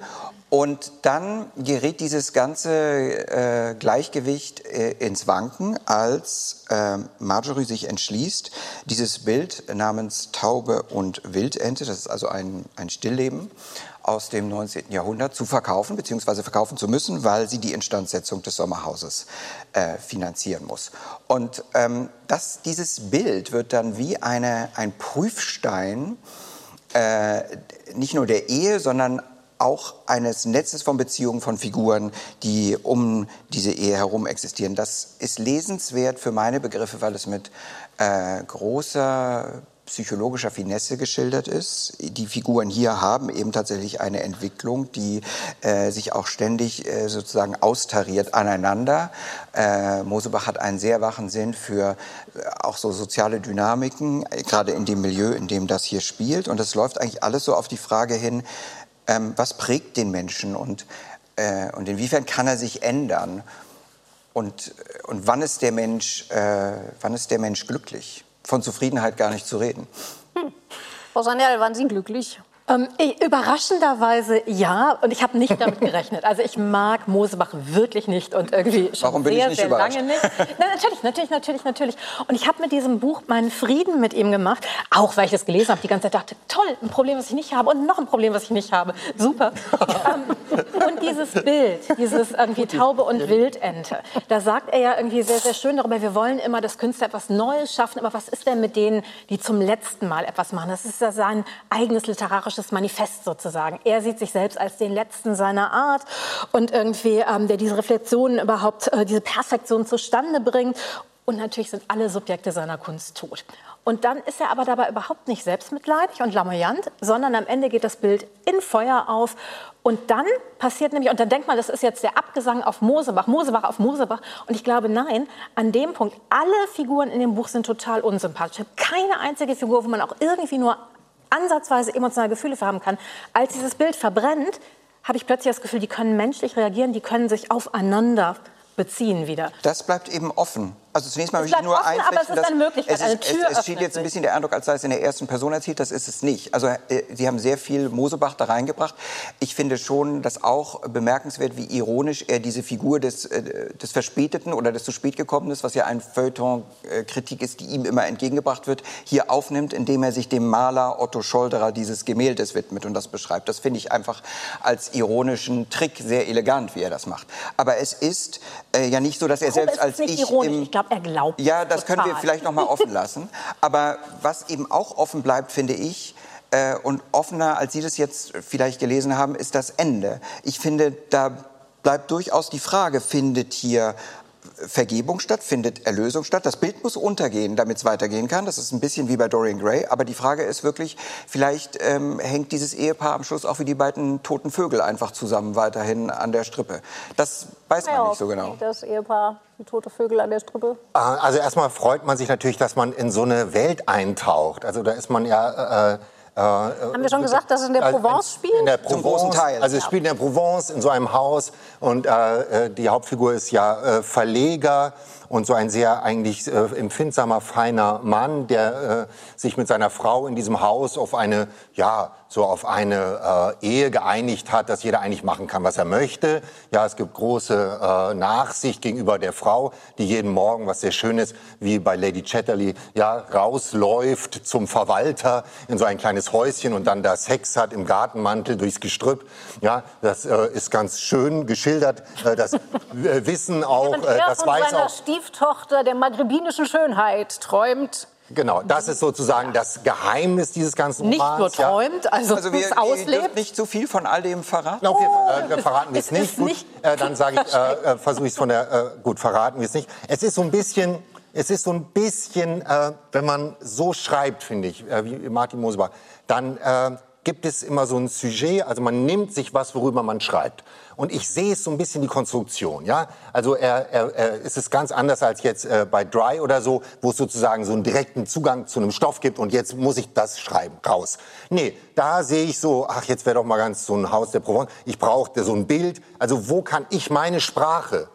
Und dann gerät dieses ganze äh, Gleichgewicht äh, ins Wanken, als äh, Marjorie sich entschließt, dieses Bild namens Taube und Wildente, das ist also ein, ein Stillleben aus dem 19. Jahrhundert, zu verkaufen, beziehungsweise verkaufen zu müssen, weil sie die Instandsetzung des Sommerhauses äh, finanzieren muss. Und ähm, das, dieses Bild wird dann wie eine, ein Prüfstein äh, nicht nur der Ehe, sondern auch eines Netzes von Beziehungen von Figuren, die um diese Ehe herum existieren. Das ist lesenswert für meine Begriffe, weil es mit äh, großer psychologischer Finesse geschildert ist. Die Figuren hier haben eben tatsächlich eine Entwicklung, die äh, sich auch ständig äh, sozusagen austariert aneinander. Äh, Mosebach hat einen sehr wachen Sinn für äh, auch so soziale Dynamiken, äh, gerade in dem Milieu, in dem das hier spielt. Und das läuft eigentlich alles so auf die Frage hin, ähm, was prägt den Menschen und, äh, und inwiefern kann er sich ändern und, und wann, ist der Mensch, äh, wann ist der Mensch glücklich? Von Zufriedenheit gar nicht zu reden. Frau Sanel, waren Sie glücklich? Ähm, ich- überraschenderweise ja, und ich habe nicht damit gerechnet. Also ich mag Mosebach wirklich nicht und irgendwie schon Warum bin ich sehr, nicht sehr überrascht? lange nicht. Nein, natürlich, natürlich, natürlich, natürlich. Und ich habe mit diesem Buch meinen Frieden mit ihm gemacht, auch weil ich es gelesen habe, die ganze Zeit dachte, toll, ein Problem, was ich nicht habe und noch ein Problem, was ich nicht habe. Super. ähm, und dieses Bild, dieses irgendwie Taube und Wildente, da sagt er ja irgendwie sehr, sehr schön darüber, wir wollen immer, dass Künstler etwas Neues schaffen, aber was ist denn mit denen, die zum letzten Mal etwas machen? Das ist ja sein eigenes literarisches Manifest sozusagen. Er sieht sich selbst als den Letzten seiner Art und irgendwie, ähm, der diese Reflexionen überhaupt, äh, diese Perfektion zustande bringt. Und natürlich sind alle Subjekte seiner Kunst tot. Und dann ist er aber dabei überhaupt nicht selbstmitleidig und lamoyant, sondern am Ende geht das Bild in Feuer auf. Und dann passiert nämlich, und dann denkt man, das ist jetzt der Abgesang auf Mosebach, Mosebach auf Mosebach. Und ich glaube, nein, an dem Punkt, alle Figuren in dem Buch sind total unsympathisch. Keine einzige Figur, wo man auch irgendwie nur ansatzweise emotionale Gefühle haben kann. Als dieses Bild verbrennt, habe ich plötzlich das Gefühl, die können menschlich reagieren, die können sich aufeinander beziehen wieder. Das bleibt eben offen. Also zunächst mal möchte ich nur offen, einflechten, Möglichkeit, es, ist, es, es öffnet jetzt ein bisschen der Eindruck, als sei es in der ersten Person erzählt. Das ist es nicht. Also äh, Sie haben sehr viel Mosebach da reingebracht. Ich finde schon, dass auch bemerkenswert, wie ironisch er diese Figur des, äh, des Verspäteten oder des zu spät gekommenen, was ja ein Feuilleton-Kritik ist, die ihm immer entgegengebracht wird, hier aufnimmt, indem er sich dem Maler Otto Scholderer dieses Gemäldes widmet und das beschreibt. Das finde ich einfach als ironischen Trick sehr elegant, wie er das macht. Aber es ist äh, ja nicht so, dass er Warum selbst als ich ironisch? im Ich glaube, er glaubt ja, das können wir total. vielleicht noch mal offen lassen. Aber was eben auch offen bleibt, finde ich, äh, und offener, als Sie das jetzt vielleicht gelesen haben, ist das Ende. Ich finde, da bleibt durchaus die Frage, findet hier Vergebung statt, findet Erlösung statt. Das Bild muss untergehen, damit es weitergehen kann. Das ist ein bisschen wie bei Dorian Gray. Aber die Frage ist wirklich, vielleicht ähm, hängt dieses Ehepaar am Schluss auch wie die beiden toten Vögel einfach zusammen weiterhin an der Strippe. Das weiß man nicht so genau. Das Ehepaar, die tote Vögel an der Strippe. Äh, Also erstmal freut man sich natürlich, dass man in so eine Welt eintaucht. Also da ist man ja. Äh, äh, Haben wir schon gesagt, dass es in der also Provence spielt? In der Zum Provence. großen Teil. Also es spielt in der Provence, in so einem Haus. Und äh, äh, die Hauptfigur ist ja äh, Verleger. und so ein sehr eigentlich äh, empfindsamer, feiner Mann, der äh, sich mit seiner Frau in diesem Haus auf eine, ja, so auf eine äh, Ehe geeinigt hat, dass jeder eigentlich machen kann, was er möchte. Ja, es gibt große äh, Nachsicht gegenüber der Frau, die jeden Morgen, was sehr schön ist, wie bei Lady Chatterley, ja, rausläuft zum Verwalter in so ein kleines Häuschen und dann da Sex hat im Gartenmantel durchs Gestrüpp. Ja, das äh, ist ganz schön geschildert. Äh, das äh, Wissen auch, äh, das von weiß auch. Stieftochter der maghrebinischen Schönheit träumt. Genau, das ist sozusagen das Geheimnis dieses ganzen Nicht Romans. nur ja. träumt, also, Also wir, es auslebt. nicht zu viel von all dem verraten. Na, okay, äh, verraten wir es nicht. ist Gut, nicht äh, dann sage ich, äh, äh, versuche ich es von der. Äh, gut, verraten wir es nicht. Es ist so ein bisschen, es ist so ein bisschen, äh, wenn man so schreibt, finde ich, äh, wie Martin Mosebach, dann äh, gibt es immer so ein Sujet. Also man nimmt sich was, worüber man schreibt. Und ich sehe es so ein bisschen die Konstruktion, ja. Also er, er, er, es ist ganz anders als jetzt äh, bei Dry oder so, wo es sozusagen so einen direkten Zugang zu einem Stoff gibt und jetzt muss ich das schreiben, raus. Nee, da sehe ich so, ach, jetzt wäre doch mal ganz so ein Haus der Provence. Ich brauchte so ein Bild. Also wo kann ich meine Sprache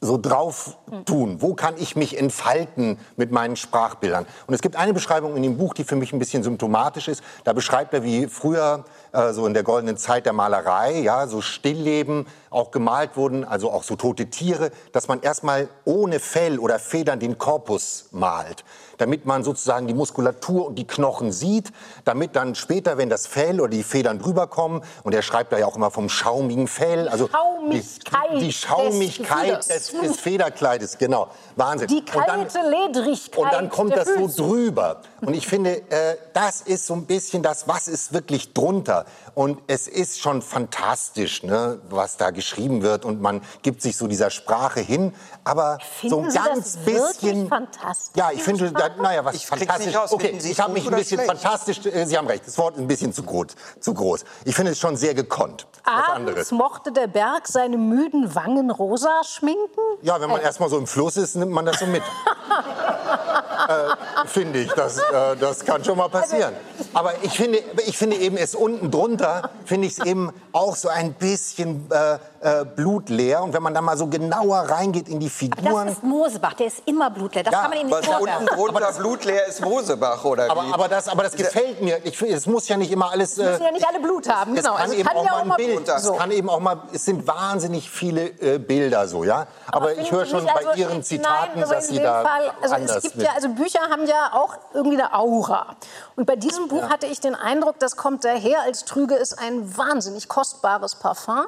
so drauf tun? Wo kann ich mich entfalten mit meinen Sprachbildern? Und es gibt eine Beschreibung in dem Buch, die für mich ein bisschen symptomatisch ist. Da beschreibt er, wie früher, äh, so in der goldenen Zeit der Malerei, ja, so Stillleben auch gemalt wurden, also auch so tote Tiere, dass man erstmal ohne Fell oder Federn den Korpus malt, damit man sozusagen die Muskulatur und die Knochen sieht, damit dann später, wenn das Fell oder die Federn drüber kommen, und er schreibt da ja auch immer vom schaumigen Fell, also Schaumigkeit die, die des Schaumigkeit Gefieders. des, des Federkleides, genau, Wahnsinn. Die Und dann- kalte Ledrigkeit und dann kommt das so drüber. Und ich finde, äh, das ist so ein bisschen das, was ist wirklich drunter. Und es ist schon fantastisch, ne, was da geschrieben wird. Und man gibt sich so dieser Sprache hin. Aber Finden so ein Sie ganz das bisschen. fantastisch, Ja, ich finde, da, naja, was Ich fantastisch. nicht raus. okay, ich habe mich ein bisschen schlecht? fantastisch. Äh, Sie haben recht, das Wort ist ein bisschen zu groß. Zu groß. Ich finde es schon sehr gekonnt. Was Abends anderes. mochte der Berg seine müden Wangen rosa schminken. Ja, wenn man erstmal so im Fluss ist, nimmt man das so mit. äh, finde ich. Das, äh, das kann schon mal passieren. Aber ich finde, ich finde eben es unten drunter, finde ich es eben auch so ein bisschen äh, äh, blutleer. Und wenn man da mal so genauer reingeht in die Das Figuren. ist Mosebach, der ist immer blutleer. Das Ja, kann man ihm Was nicht unten vorwerfen. drunter blutleer ist Mosebach, oder Aber, wie? aber, das, aber das gefällt mir. Ich, es muss ja nicht immer alles. Müssen ja nicht alle Blut haben. Es Genau. kann Also eben kann auch ja mal auch ein mal Bild. Es kann eben auch mal. Es sind wahnsinnig viele äh, Bilder so, ja. Aber, ich finden höre schon bei also, Ihren Zitaten, nein, aber dass Sie da Fall, also anders es gibt mit- ja, also Bücher haben ja auch irgendwie eine Aura. Und bei diesem Buch hatte ich den Eindruck, das kommt daher, als trüge es ein wahnsinnig kostbares Parfum,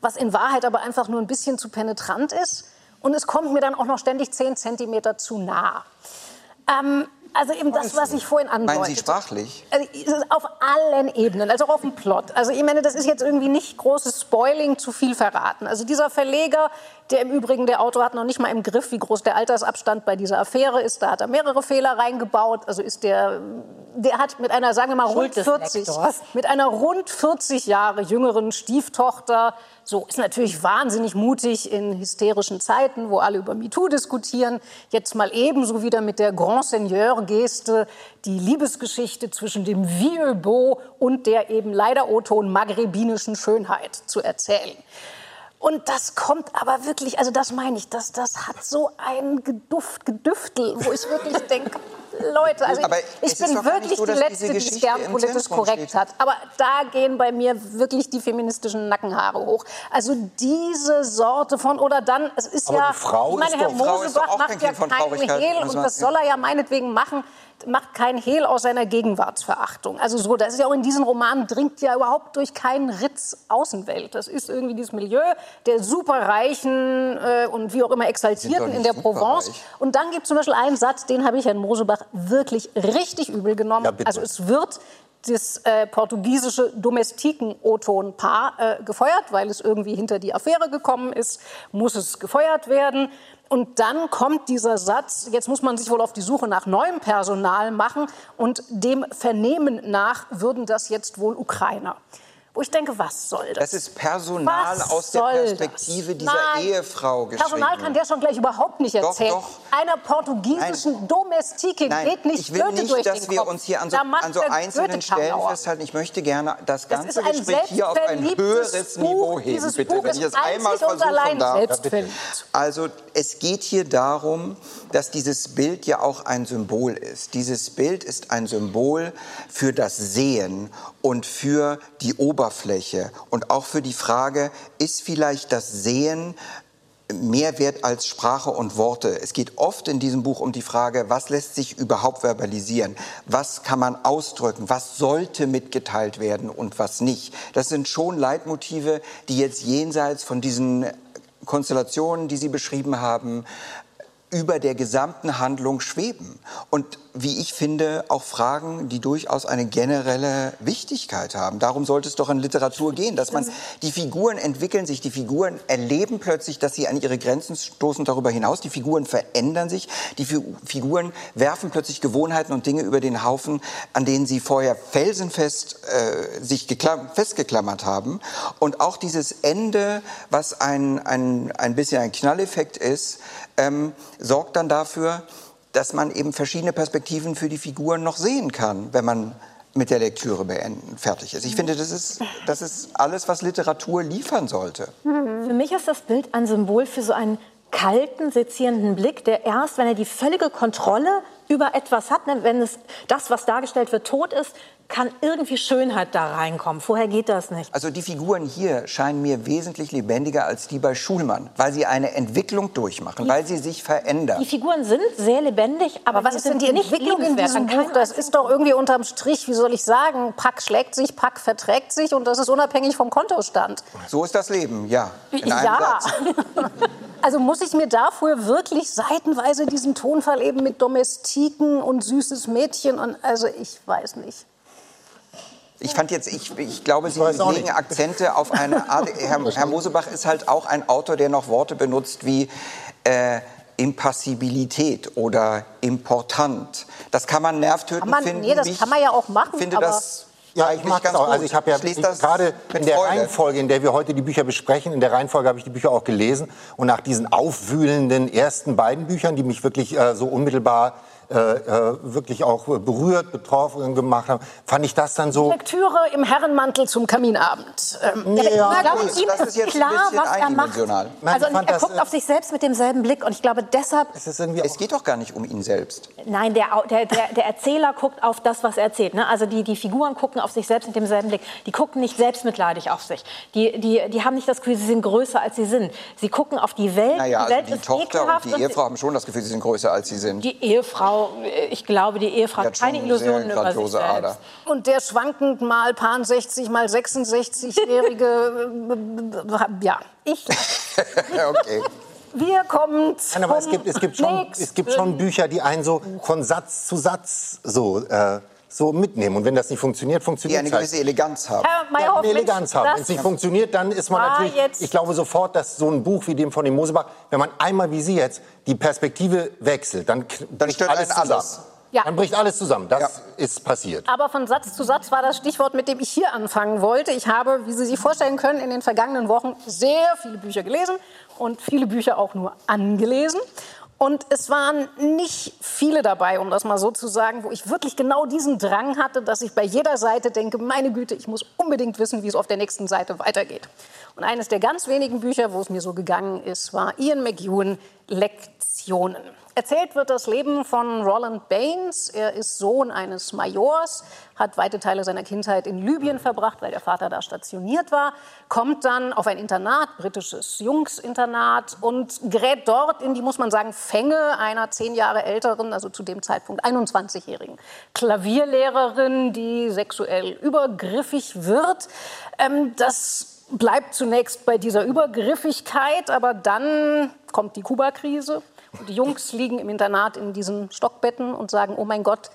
was in Wahrheit aber einfach nur ein bisschen zu penetrant ist. Und es kommt mir dann auch noch ständig 10 Zentimeter zu nah. Ähm, also eben das, was ich vorhin andeutete. Meinen Sie sprachlich? Also, auf allen Ebenen, also auch auf dem Plot. Also ich meine, das ist jetzt irgendwie nicht großes Spoiling, zu viel verraten. Also dieser Verleger, der im Übrigen, der Autor hat noch nicht mal im Griff, wie groß der Altersabstand bei dieser Affäre ist. Da hat er mehrere Fehler reingebaut. Also ist der, der hat mit einer, sagen wir mal, rund Schuld des 40, Lektors. mit einer rund 40 Jahre jüngeren Stieftochter, so ist natürlich wahnsinnig mutig in hysterischen Zeiten, wo alle über MeToo diskutieren, jetzt mal ebenso wieder mit der Grand Seigneur-Geste die Liebesgeschichte zwischen dem Vieux Beau und der eben leider O-Ton maghrebinischen Schönheit zu erzählen. Und das kommt aber wirklich, also das meine ich, das, das hat so ein Geduft, Gedüftel, wo ich wirklich denke, Leute, also Aber ich, ich bin wirklich so, die Letzte, die es gern politisch korrekt steht. hat. Aber da gehen bei mir wirklich die feministischen Nackenhaare hoch. Also diese Sorte von, oder dann, es ist Aber ja, Frau ich meine, Herr Mosebach macht ja keinen Hehl und das soll er ja meinetwegen machen, macht kein Hehl aus seiner Gegenwartsverachtung. Also so, das ist ja auch in diesen Romanen dringt ja überhaupt durch keinen Ritz Außenwelt. Das ist irgendwie dieses Milieu der superreichen äh, und wie auch immer Exaltierten in der. Provence. Und dann gibt es zum Beispiel einen Satz, den habe ich Herrn Mosebach wirklich richtig übel genommen. Ja, also es wird das äh, portugiesische Domestiken-O-Ton-Paar äh, gefeuert, weil es irgendwie hinter die Affäre gekommen ist, muss es gefeuert werden. Und dann kommt dieser Satz, jetzt muss man sich wohl auf die Suche nach neuem Personal machen und dem Vernehmen nach würden das jetzt wohl Ukrainer. Wo ich denke, was soll das? Das ist Personal Was aus der Perspektive das? dieser Nein, Ehefrau geschrieben. Personal kann der schon gleich überhaupt nicht Doch, erzählen. doch. Einer portugiesischen Domestike Nein, geht nicht ich will Goethe nicht, durch dass wir Kopf. uns hier an so, an so einzelnen Stellen festhalten. Ich möchte gerne das Das ganze ein Gespräch hier auf ein höheres Buch. Niveau heben, bitte, Buch wenn ich es einmal versuchen darf. Also es geht hier darum, dass dieses Bild ja auch ein Symbol ist. Dieses Bild ist ein Symbol für das Sehen und für die Oberfläche und auch für die Frage, ist vielleicht das Sehen mehr wert als Sprache und Worte. Es geht oft in diesem Buch um die Frage, was lässt sich überhaupt verbalisieren? Was kann man ausdrücken? Was sollte mitgeteilt werden und was nicht? Das sind schon Leitmotive, die jetzt jenseits von diesen Konstellationen, die Sie beschrieben haben, über der gesamten Handlung schweben. Und wie ich finde, auch Fragen, die durchaus eine generelle Wichtigkeit haben. Darum sollte es doch in Literatur gehen, dass man, die Figuren entwickeln sich, die Figuren erleben plötzlich, dass sie an ihre Grenzen stoßen darüber hinaus, die Figuren verändern sich, die Fi- Figuren werfen plötzlich Gewohnheiten und Dinge über den Haufen, an denen sie vorher felsenfest äh, sich geklam- festgeklammert haben. Und auch dieses Ende, was ein, ein, ein bisschen ein Knalleffekt ist, ähm, sorgt dann dafür, dass man eben verschiedene Perspektiven für die Figuren noch sehen kann, wenn man mit der Lektüre beenden, fertig ist. Ich finde, das ist, das ist alles, was Literatur liefern sollte. Für mich ist das Bild ein Symbol für so einen kalten, sezierenden Blick, der erst, wenn er die völlige Kontrolle über etwas hat, ne, wenn es das, was dargestellt wird, tot ist, kann irgendwie Schönheit da reinkommen. Vorher geht das nicht. Also die Figuren hier scheinen mir wesentlich lebendiger als die bei Schulmann, weil sie eine Entwicklung durchmachen, weil sie sich verändern. Die Figuren sind sehr lebendig, aber, Aber was die ist denn sind die Entwicklung in diesem Buch? Das ist doch irgendwie unterm Strich, wie soll ich sagen, Pack schlägt sich, Pack verträgt sich und das ist unabhängig vom Kontostand. So ist das Leben, ja. In einem ja. Satz. Also muss ich mir dafür wirklich seitenweise diesen Tonfall eben mit Domestiken und süßes Mädchen und also ich weiß nicht. Ich fand jetzt, ich, ich glaube, Sie weiß auch legen nicht. Akzente auf eine Art. Herr, Herr Mosebach ist halt auch ein Autor, der noch Worte benutzt wie äh, Impassibilität oder important. Das kann man nervtötend Kann man- finden. nee, das Ich kann man ja auch machen, finde aber- das Ja, ich mag das ganz auch. gut. Also ich habe ja ich, gerade in der Freude. Reihenfolge, in der wir heute die Bücher besprechen, in der Reihenfolge habe ich die Bücher auch gelesen. Und nach diesen aufwühlenden ersten beiden Büchern, die mich wirklich äh, so unmittelbar wirklich auch berührt, betroffen gemacht haben, fand ich das dann so. Lektüre im Herrenmantel zum Kaminabend. Ähm, Nee, ja, Ich glaube, das- ihm das ist, jetzt ein klar, bisschen was er macht. eindimensional. Nein, also er das, guckt äh, auf sich selbst mit demselben Blick und ich glaube deshalb, Es ist irgendwie Es geht doch gar nicht um ihn selbst. nein, der, der, der, der Erzähler guckt auf das, was er erzählt. Ne? Also die, die Figuren gucken auf sich selbst mit demselben Blick. Die gucken nicht selbstmitleidig auf sich. Die, die, die haben nicht das Gefühl, sie sind größer, als sie sind. Sie gucken auf die Welt. Naja, die also Welt die ist Tochter und die Ehefrau haben schon das Gefühl, sie sind größer als sie sind. Die Ehefrau, äh, ich glaube, die Ehefrau hat keine eine Illusionen über sich selbst. Ader. Und der schwankend mal Pan 60 mal 66-jährige, äh, ja. Ich, okay. wir kommen zum Nein, aber es gibt, es, gibt schon, es gibt schon Bücher, die einen so von Satz zu Satz so, äh, so mitnehmen. Und wenn das nicht funktioniert, Die funktioniert eine es halt. gewisse Eleganz haben. Herr Ja, eine Mensch, Eleganz haben. das Wenn es nicht funktioniert, dann ist man natürlich, jetzt- ich glaube sofort, dass so ein Buch wie dem von dem Mosebach, wenn man einmal wie Sie jetzt die Perspektive wechselt, dann, bricht stört alles zusammen. alles. Ja. Dann bricht alles zusammen. Das Ja. ist passiert. Aber von Satz zu Satz war das Stichwort, mit dem ich hier anfangen wollte. Ich habe, wie Sie sich vorstellen können, in den vergangenen Wochen sehr viele Bücher gelesen und viele Bücher auch nur angelesen. Und es waren nicht viele dabei, um das mal so zu sagen, wo ich wirklich genau diesen Drang hatte, dass ich bei jeder Seite denke, meine Güte, ich muss unbedingt wissen, wie es auf der nächsten Seite weitergeht. Und eines der ganz wenigen Bücher, wo es mir so gegangen ist, war Ian McEwan Lektionen. Erzählt wird das Leben von Roland Baines. Er ist Sohn eines Majors, hat weite Teile seiner Kindheit in Libyen verbracht, weil der Vater da stationiert war, kommt dann auf ein Internat, britisches Jungsinternat, und gerät dort in die, muss man sagen, Fänge einer zehn Jahre älteren, also zu dem Zeitpunkt 21-jährigen Klavierlehrerin, die sexuell übergriffig wird. Ähm, das bleibt zunächst bei dieser Übergriffigkeit, aber dann kommt die Kuba-Krise und die Jungs liegen im Internat in diesen Stockbetten und sagen, oh mein Gott,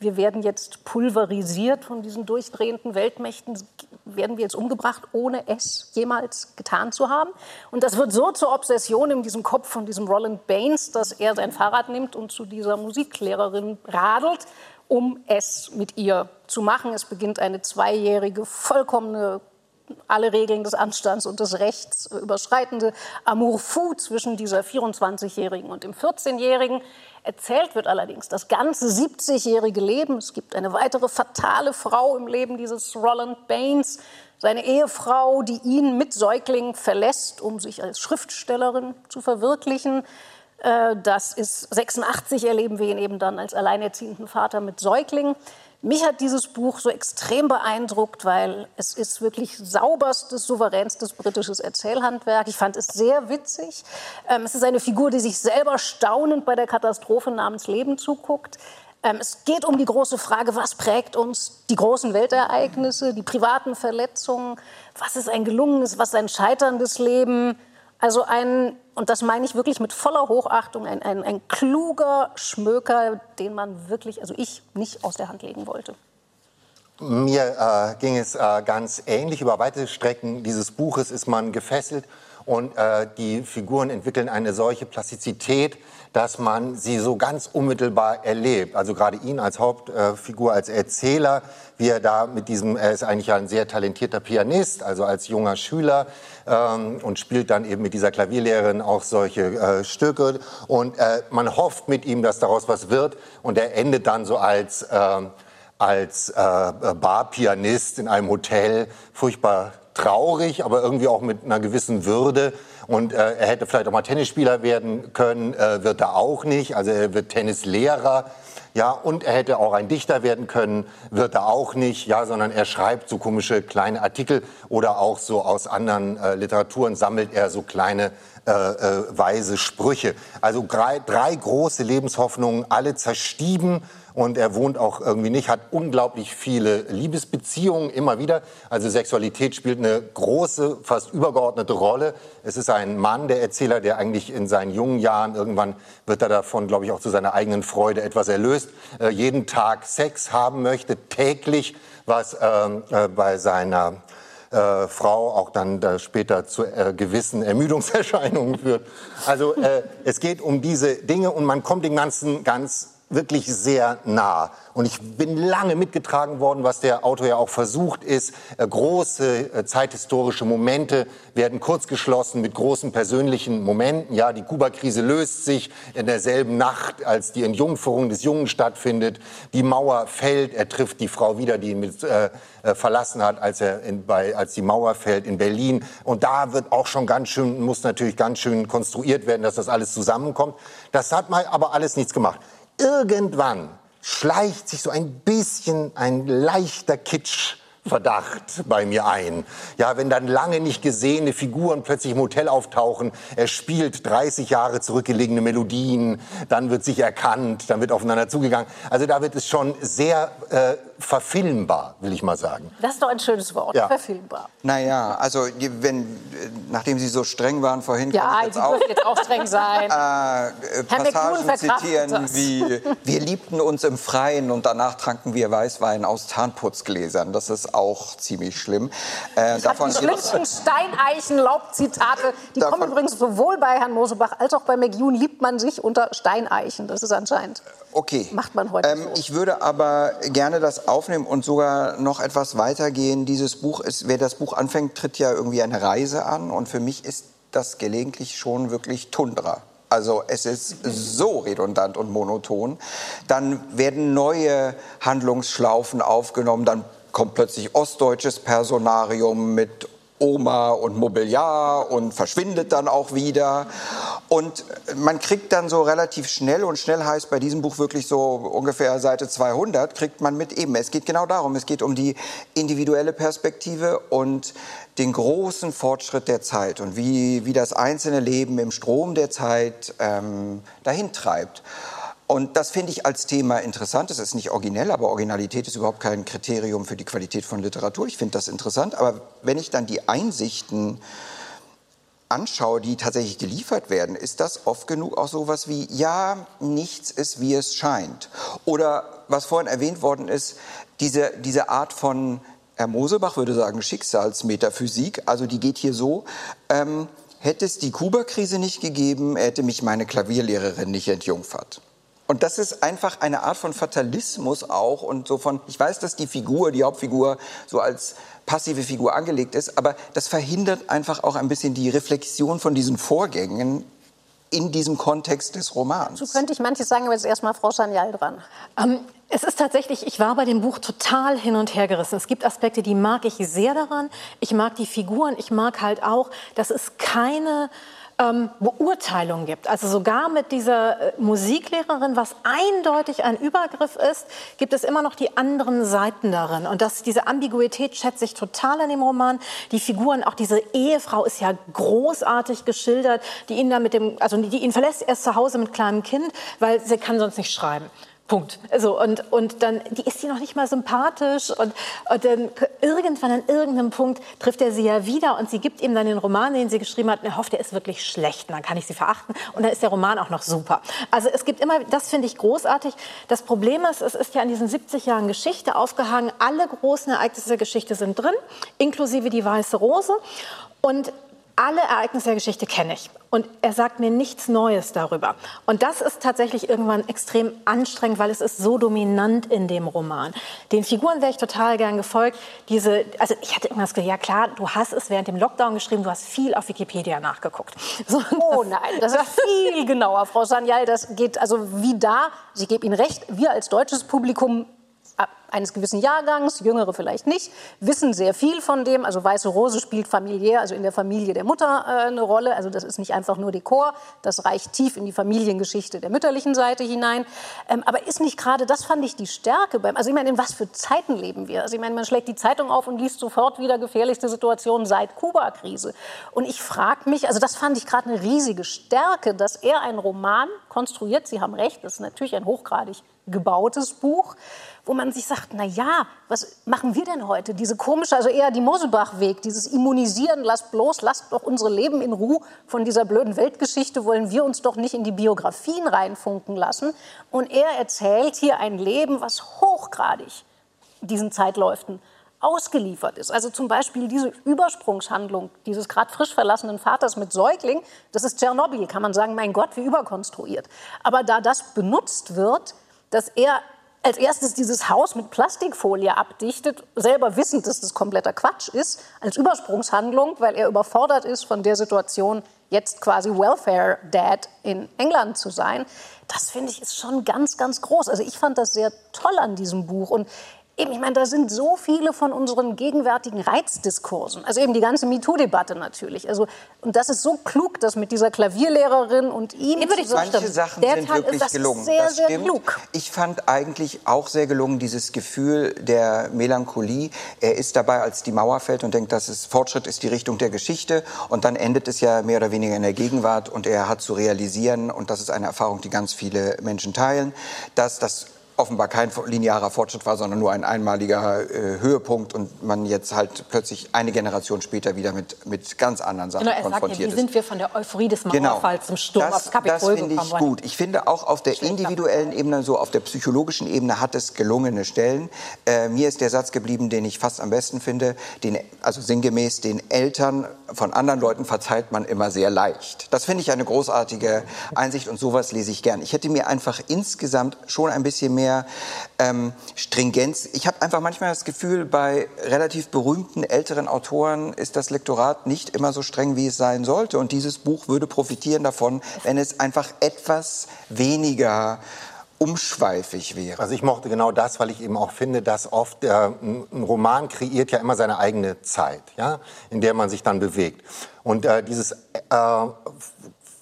wir werden jetzt pulverisiert von diesen durchdrehenden Weltmächten, werden wir jetzt umgebracht, ohne es jemals getan zu haben. Und das wird so zur Obsession in diesem Kopf von diesem Roland Baines, dass er sein Fahrrad nimmt und zu dieser Musiklehrerin radelt, um es mit ihr zu machen. Es beginnt eine zweijährige, vollkommene alle Regeln des Anstands und des Rechts überschreitende Amour fou zwischen dieser 24-Jährigen und dem 14-Jährigen. Erzählt wird allerdings das ganze 70-jährige Leben. Es gibt eine weitere fatale Frau im Leben dieses Roland Baines, seine Ehefrau, die ihn mit Säugling verlässt, um sich als Schriftstellerin zu verwirklichen. Äh, das ist 86 erleben wir ihn eben dann als alleinerziehenden Vater mit Säugling. Mich hat dieses Buch so extrem beeindruckt, weil es ist wirklich sauberstes, souveränstes britisches Erzählhandwerk. Ich fand es sehr witzig. Ähm, es ist eine Figur, die sich selber staunend bei der Katastrophe namens Leben zuguckt. Ähm, es geht um die große Frage, was prägt uns die großen Weltereignisse, die privaten Verletzungen, was ist ein gelungenes, was ein scheiterndes Leben. Also ein, und das meine ich wirklich mit voller Hochachtung, ein, ein, ein kluger Schmöker, den man wirklich, also ich, nicht aus der Hand legen wollte. Mir äh, ging es äh, ganz ähnlich. Über weite Strecken dieses Buches ist man gefesselt und äh, die Figuren entwickeln eine solche Plastizität, dass man sie so ganz unmittelbar erlebt. Also gerade ihn als Hauptfigur, als Erzähler, wie er da mit diesem, er ist eigentlich ein sehr talentierter Pianist, also als junger Schüler ähm, und spielt dann eben mit dieser Klavierlehrerin auch solche äh, Stücke. Und äh, man hofft mit ihm, dass daraus was wird. Und er endet dann so als äh, als Barpianist in einem Hotel. Furchtbar traurig, aber irgendwie auch mit einer gewissen Würde und äh, er hätte vielleicht auch mal Tennisspieler werden können, äh, wird er auch nicht. Also er wird Tennislehrer. Ja, und er hätte auch ein Dichter werden können, wird er auch nicht, ja, sondern er schreibt so komische kleine Artikel oder auch so aus anderen äh, Literaturen sammelt er so kleine äh, äh, weise Sprüche. Also drei, drei große Lebenshoffnungen, alle zerstieben und er wohnt auch irgendwie nicht, hat unglaublich viele Liebesbeziehungen immer wieder. Also Sexualität spielt eine große, fast übergeordnete Rolle. Es ist ein Mann, der Erzähler, der eigentlich in seinen jungen Jahren irgendwann wird er davon, glaube ich, auch zu seiner eigenen Freude etwas erlöst, äh, jeden Tag Sex haben möchte, täglich, was ähm, äh, bei seiner äh, Frau auch dann da später zu äh, gewissen Ermüdungserscheinungen führt. Also äh, es geht um diese Dinge und man kommt dem Ganzen ganz wirklich sehr nah. Und ich bin lange mitgetragen worden, was der Autor ja auch versucht ist. Äh, große äh, zeithistorische Momente werden kurzgeschlossen mit großen persönlichen Momenten. Ja, die Kuba-Krise löst sich in derselben Nacht, als die Entjungferung des Jungen stattfindet. Die Mauer fällt. Er trifft die Frau wieder, die ihn mit, äh, äh, verlassen hat, als er in, bei, als die Mauer fällt in Berlin. Und da wird auch schon ganz schön, muss natürlich ganz schön konstruiert werden, dass das alles zusammenkommt. Das hat mal aber alles nichts gemacht irgendwann schleicht sich so ein bisschen ein leichter Kitsch Verdacht bei mir ein. Ja, wenn dann lange nicht gesehene Figuren plötzlich im Hotel auftauchen, er spielt 30 Jahre zurückgelegene Melodien, dann wird sich erkannt, dann wird aufeinander zugegangen. Also da wird es schon sehr äh, verfilmbar, will ich mal sagen. Das ist doch ein schönes Wort, ja. verfilmbar. Naja, also wenn, nachdem Sie so streng waren vorhin, ja, kann ich jetzt, auch, jetzt auch streng sein. Äh, Passagen zitieren wie wir liebten uns im Freien und danach tranken wir Weißwein aus Tarnputzgläsern. Das ist auch ziemlich schlimm. Äh, davon die schlimmsten Steineichen-Laubzitate, die davon, kommen übrigens sowohl bei Herrn Mosebach als auch bei McEwen, liebt man sich unter Steineichen. Das ist anscheinend, okay. macht man heute ähm, so. Ich würde aber gerne das aufnehmen und sogar noch etwas weitergehen. Dieses Buch ist, wer das Buch anfängt, tritt ja irgendwie eine Reise an und für mich ist das gelegentlich schon wirklich Tundra. Also es ist so redundant und monoton. Dann werden neue Handlungsschlaufen aufgenommen, dann kommt plötzlich ostdeutsches Personarium mit Oma und Mobiliar und verschwindet dann auch wieder. Und man kriegt dann so relativ schnell, und schnell heißt bei diesem Buch wirklich so ungefähr Seite 200, kriegt man mit eben. Es geht genau darum, es geht um die individuelle Perspektive und den großen Fortschritt der Zeit und wie, wie das einzelne Leben im Strom der Zeit ähm, dahin treibt. Und das finde ich als Thema interessant. Das ist nicht originell, aber Originalität ist überhaupt kein Kriterium für die Qualität von Literatur. Ich finde das interessant. Aber wenn ich dann die Einsichten anschaue, die tatsächlich geliefert werden, ist das oft genug auch so was wie, ja, nichts ist, wie es scheint. Oder was vorhin erwähnt worden ist, diese, diese Art von, Herr Mosebach würde sagen, Schicksalsmetaphysik, also die geht hier so, ähm, hätte es die Kuba-Krise nicht gegeben, hätte mich meine Klavierlehrerin nicht entjungfert. Und das ist einfach eine Art von Fatalismus auch und so von, ich weiß, dass die Figur, die Hauptfigur so als passive Figur angelegt ist, aber das verhindert einfach auch ein bisschen die Reflexion von diesen Vorgängen in diesem Kontext des Romans. So könnte ich manches sagen, aber jetzt erstmal Frau Sanyal dran. Ähm, es ist tatsächlich, ich war bei dem Buch total hin und her gerissen. Es gibt Aspekte, die mag ich sehr daran. Ich mag die Figuren. Ich mag halt auch, dass es keine ähm, Beurteilung gibt. Also sogar mit dieser äh, Musiklehrerin, was eindeutig ein Übergriff ist, gibt es immer noch die anderen Seiten darin. Und das, diese Ambiguität schätze ich total an dem Roman. Die Figuren, auch diese Ehefrau ist ja großartig geschildert, die ihn da mit dem, also die ihn verlässt erst zu Hause mit kleinem Kind, weil sie kann sonst nicht schreiben. Punkt. Also und, und dann, die ist sie noch nicht mal sympathisch und, und dann irgendwann an irgendeinem Punkt trifft er sie ja wieder und sie gibt ihm dann den Roman, den sie geschrieben hat und er hofft, er ist wirklich schlecht und dann kann ich sie verachten und dann ist der Roman auch noch super. Also es gibt immer, das finde ich großartig. Das Problem ist, es ist ja in diesen 70 Jahren Geschichte aufgehangen, alle großen Ereignisse der Geschichte sind drin, inklusive die Weiße Rose und alle Ereignisse der Geschichte kenne ich. Und er sagt mir nichts Neues darüber. Und das ist tatsächlich irgendwann extrem anstrengend, weil es ist so dominant in dem Roman. Den Figuren wäre ich total gern gefolgt. Diese, also ich hatte irgendwas gesagt, ja klar, du hast es während dem Lockdown geschrieben, du hast viel auf Wikipedia nachgeguckt. So, oh nein, das ist viel genauer, Frau Sanyal. Das geht also wie da, ich gebe Ihnen recht, wir als deutsches Publikum eines gewissen Jahrgangs, Jüngere vielleicht nicht, wissen sehr viel von dem. Also Weiße Rose spielt familiär, also in der Familie der Mutter äh, eine Rolle. Also das ist nicht einfach nur Dekor, das reicht tief in die Familiengeschichte der mütterlichen Seite hinein. Ähm, aber ist nicht gerade, das fand ich die Stärke beim, also ich meine, in was für Zeiten leben wir? Also ich meine, man schlägt die Zeitung auf und liest sofort wieder gefährlichste Situationen seit Kuba-Krise. Und ich frage mich, also das fand ich gerade eine riesige Stärke, dass er einen Roman konstruiert, Sie haben recht, das ist natürlich ein hochgradig gebautes Buch, wo man sich sagt, na ja, was machen wir denn heute? Diese komische, also eher die Mosebach-Weg, dieses Immunisieren, lasst bloß, lasst doch unsere Leben in Ruhe von dieser blöden Weltgeschichte, wollen wir uns doch nicht in die Biografien reinfunken lassen. Und er erzählt hier ein Leben, was hochgradig diesen Zeitläuften ausgeliefert ist. Also zum Beispiel diese Übersprungshandlung dieses gerade frisch verlassenen Vaters mit Säugling, das ist Tschernobyl, kann man sagen, mein Gott, wie überkonstruiert. Aber da das benutzt wird, dass er als erstes dieses Haus mit Plastikfolie abdichtet, selber wissend, dass das kompletter Quatsch ist, als Übersprungshandlung, weil er überfordert ist von der Situation, jetzt quasi Welfare Dad in England zu sein. Das finde ich ist schon ganz, ganz groß. Also ich fand das sehr toll an diesem Buch und Eben, ich meine, da sind so viele von unseren gegenwärtigen Reizdiskursen. Also eben die ganze MeToo-Debatte natürlich. Also, und das ist so klug, dass mit dieser Klavierlehrerin und ihm Manche Sachen Der sind Teil wirklich ist, gelungen. Sehr, das sehr stimmt. klug. Ich fand eigentlich auch sehr gelungen dieses Gefühl der Melancholie. Er ist dabei, als die Mauer fällt und denkt, dass es Fortschritt ist die Richtung der Geschichte. Und dann endet es ja mehr oder weniger in der Gegenwart und er hat zu realisieren, und das ist eine Erfahrung, die ganz viele Menschen teilen, dass das offenbar kein linearer Fortschritt war, sondern nur ein einmaliger äh, Höhepunkt und man jetzt halt plötzlich eine Generation später wieder mit, mit ganz anderen Sachen genau, er konfrontiert sagt ja, wie ist. sind wir von der Euphorie des Genau. Mauerfalls zum Sturm das, aufs Kapitol Das finde ich gekommen? gut. Ich finde auch auf der individuellen Ebene, so auf der psychologischen Ebene hat es gelungene Stellen. Äh, mir ist der Satz geblieben, den ich fast am besten finde, den, also sinngemäß, den Eltern von anderen Leuten verzeiht man immer sehr leicht. Das finde ich eine großartige Einsicht und sowas lese ich gern. Ich hätte mir einfach insgesamt schon ein bisschen mehr ähm, Stringenz. Ich habe einfach manchmal das Gefühl, bei relativ berühmten älteren Autoren ist das Lektorat nicht immer so streng, wie es sein sollte. Und dieses Buch würde profitieren davon, wenn es einfach etwas weniger umschweifig wäre. Also ich mochte genau das, weil ich eben auch finde, dass oft äh, ein Roman kreiert ja immer seine eigene Zeit, ja, in der man sich dann bewegt. Und äh, dieses äh,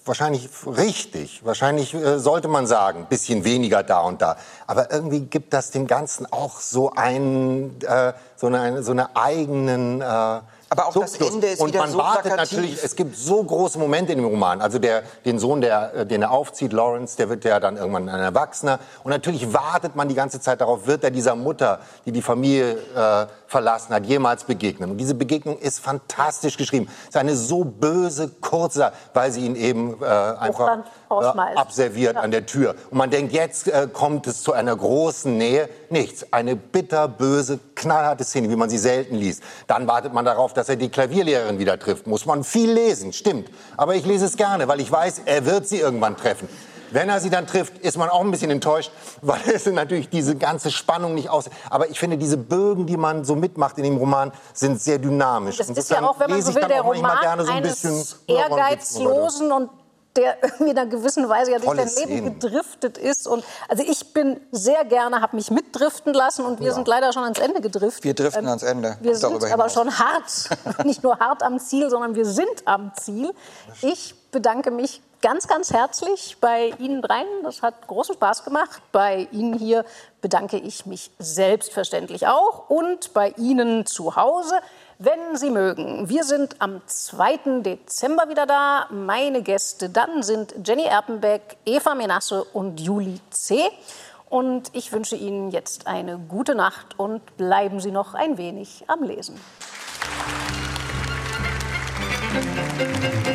wahrscheinlich richtig, wahrscheinlich äh, sollte man sagen, bisschen weniger da und da. Aber irgendwie gibt das dem Ganzen auch so einen, äh, so eine, so eine eigenen äh, Aber auch das Zugfluss. Ende ist und wieder man so wartet plakativ. natürlich, es gibt so große Momente in dem Roman. Also der, den Sohn, der, äh, den er aufzieht, Lawrence, der wird ja dann irgendwann ein Erwachsener. Und natürlich wartet man die ganze Zeit darauf, wird er dieser Mutter, die die Familie äh, verlassen hat, jemals begegnen. Und diese Begegnung ist fantastisch geschrieben. Es ist eine so böse, kurze, weil sie ihn eben äh, einfach rausschmeißt. abserviert an der Tür. Und man denkt, jetzt äh, kommt es zu einer großen Nähe. Nichts. Eine bitterböse, knallharte Szene, wie man sie selten liest. Dann wartet man darauf, dass er die Klavierlehrerin wieder trifft. Muss man viel lesen, stimmt. Aber ich lese es gerne, weil ich weiß, er wird sie irgendwann treffen. Wenn er sie dann trifft, ist man auch ein bisschen enttäuscht, weil es natürlich diese ganze Spannung nicht aus. Aber ich finde, diese Bögen, die man so mitmacht in dem Roman, sind sehr dynamisch. Das ist ja auch, wenn man so will, der Roman so eines ehrgeizlosen und der irgendwie in einer gewissen Weise ja durch sein Leben gedriftet ist. Und also ich bin sehr gerne, habe mich mitdriften lassen und wir ja. sind leider schon ans Ende gedriftet. Wir driften ähm, ans Ende. Wir sind aber schon hart, nicht nur hart am Ziel, sondern wir sind am Ziel. Ich bedanke mich ganz, ganz herzlich bei Ihnen dreien. Das hat großen Spaß gemacht. Bei Ihnen hier bedanke ich mich selbstverständlich auch und bei Ihnen zu Hause. Wenn Sie mögen, wir sind am 2. Dezember wieder da. Meine Gäste dann sind Jenny Erpenbeck, Eva Menasse und Juli C. Und ich wünsche Ihnen jetzt eine gute Nacht und bleiben Sie noch ein wenig am Lesen. Musik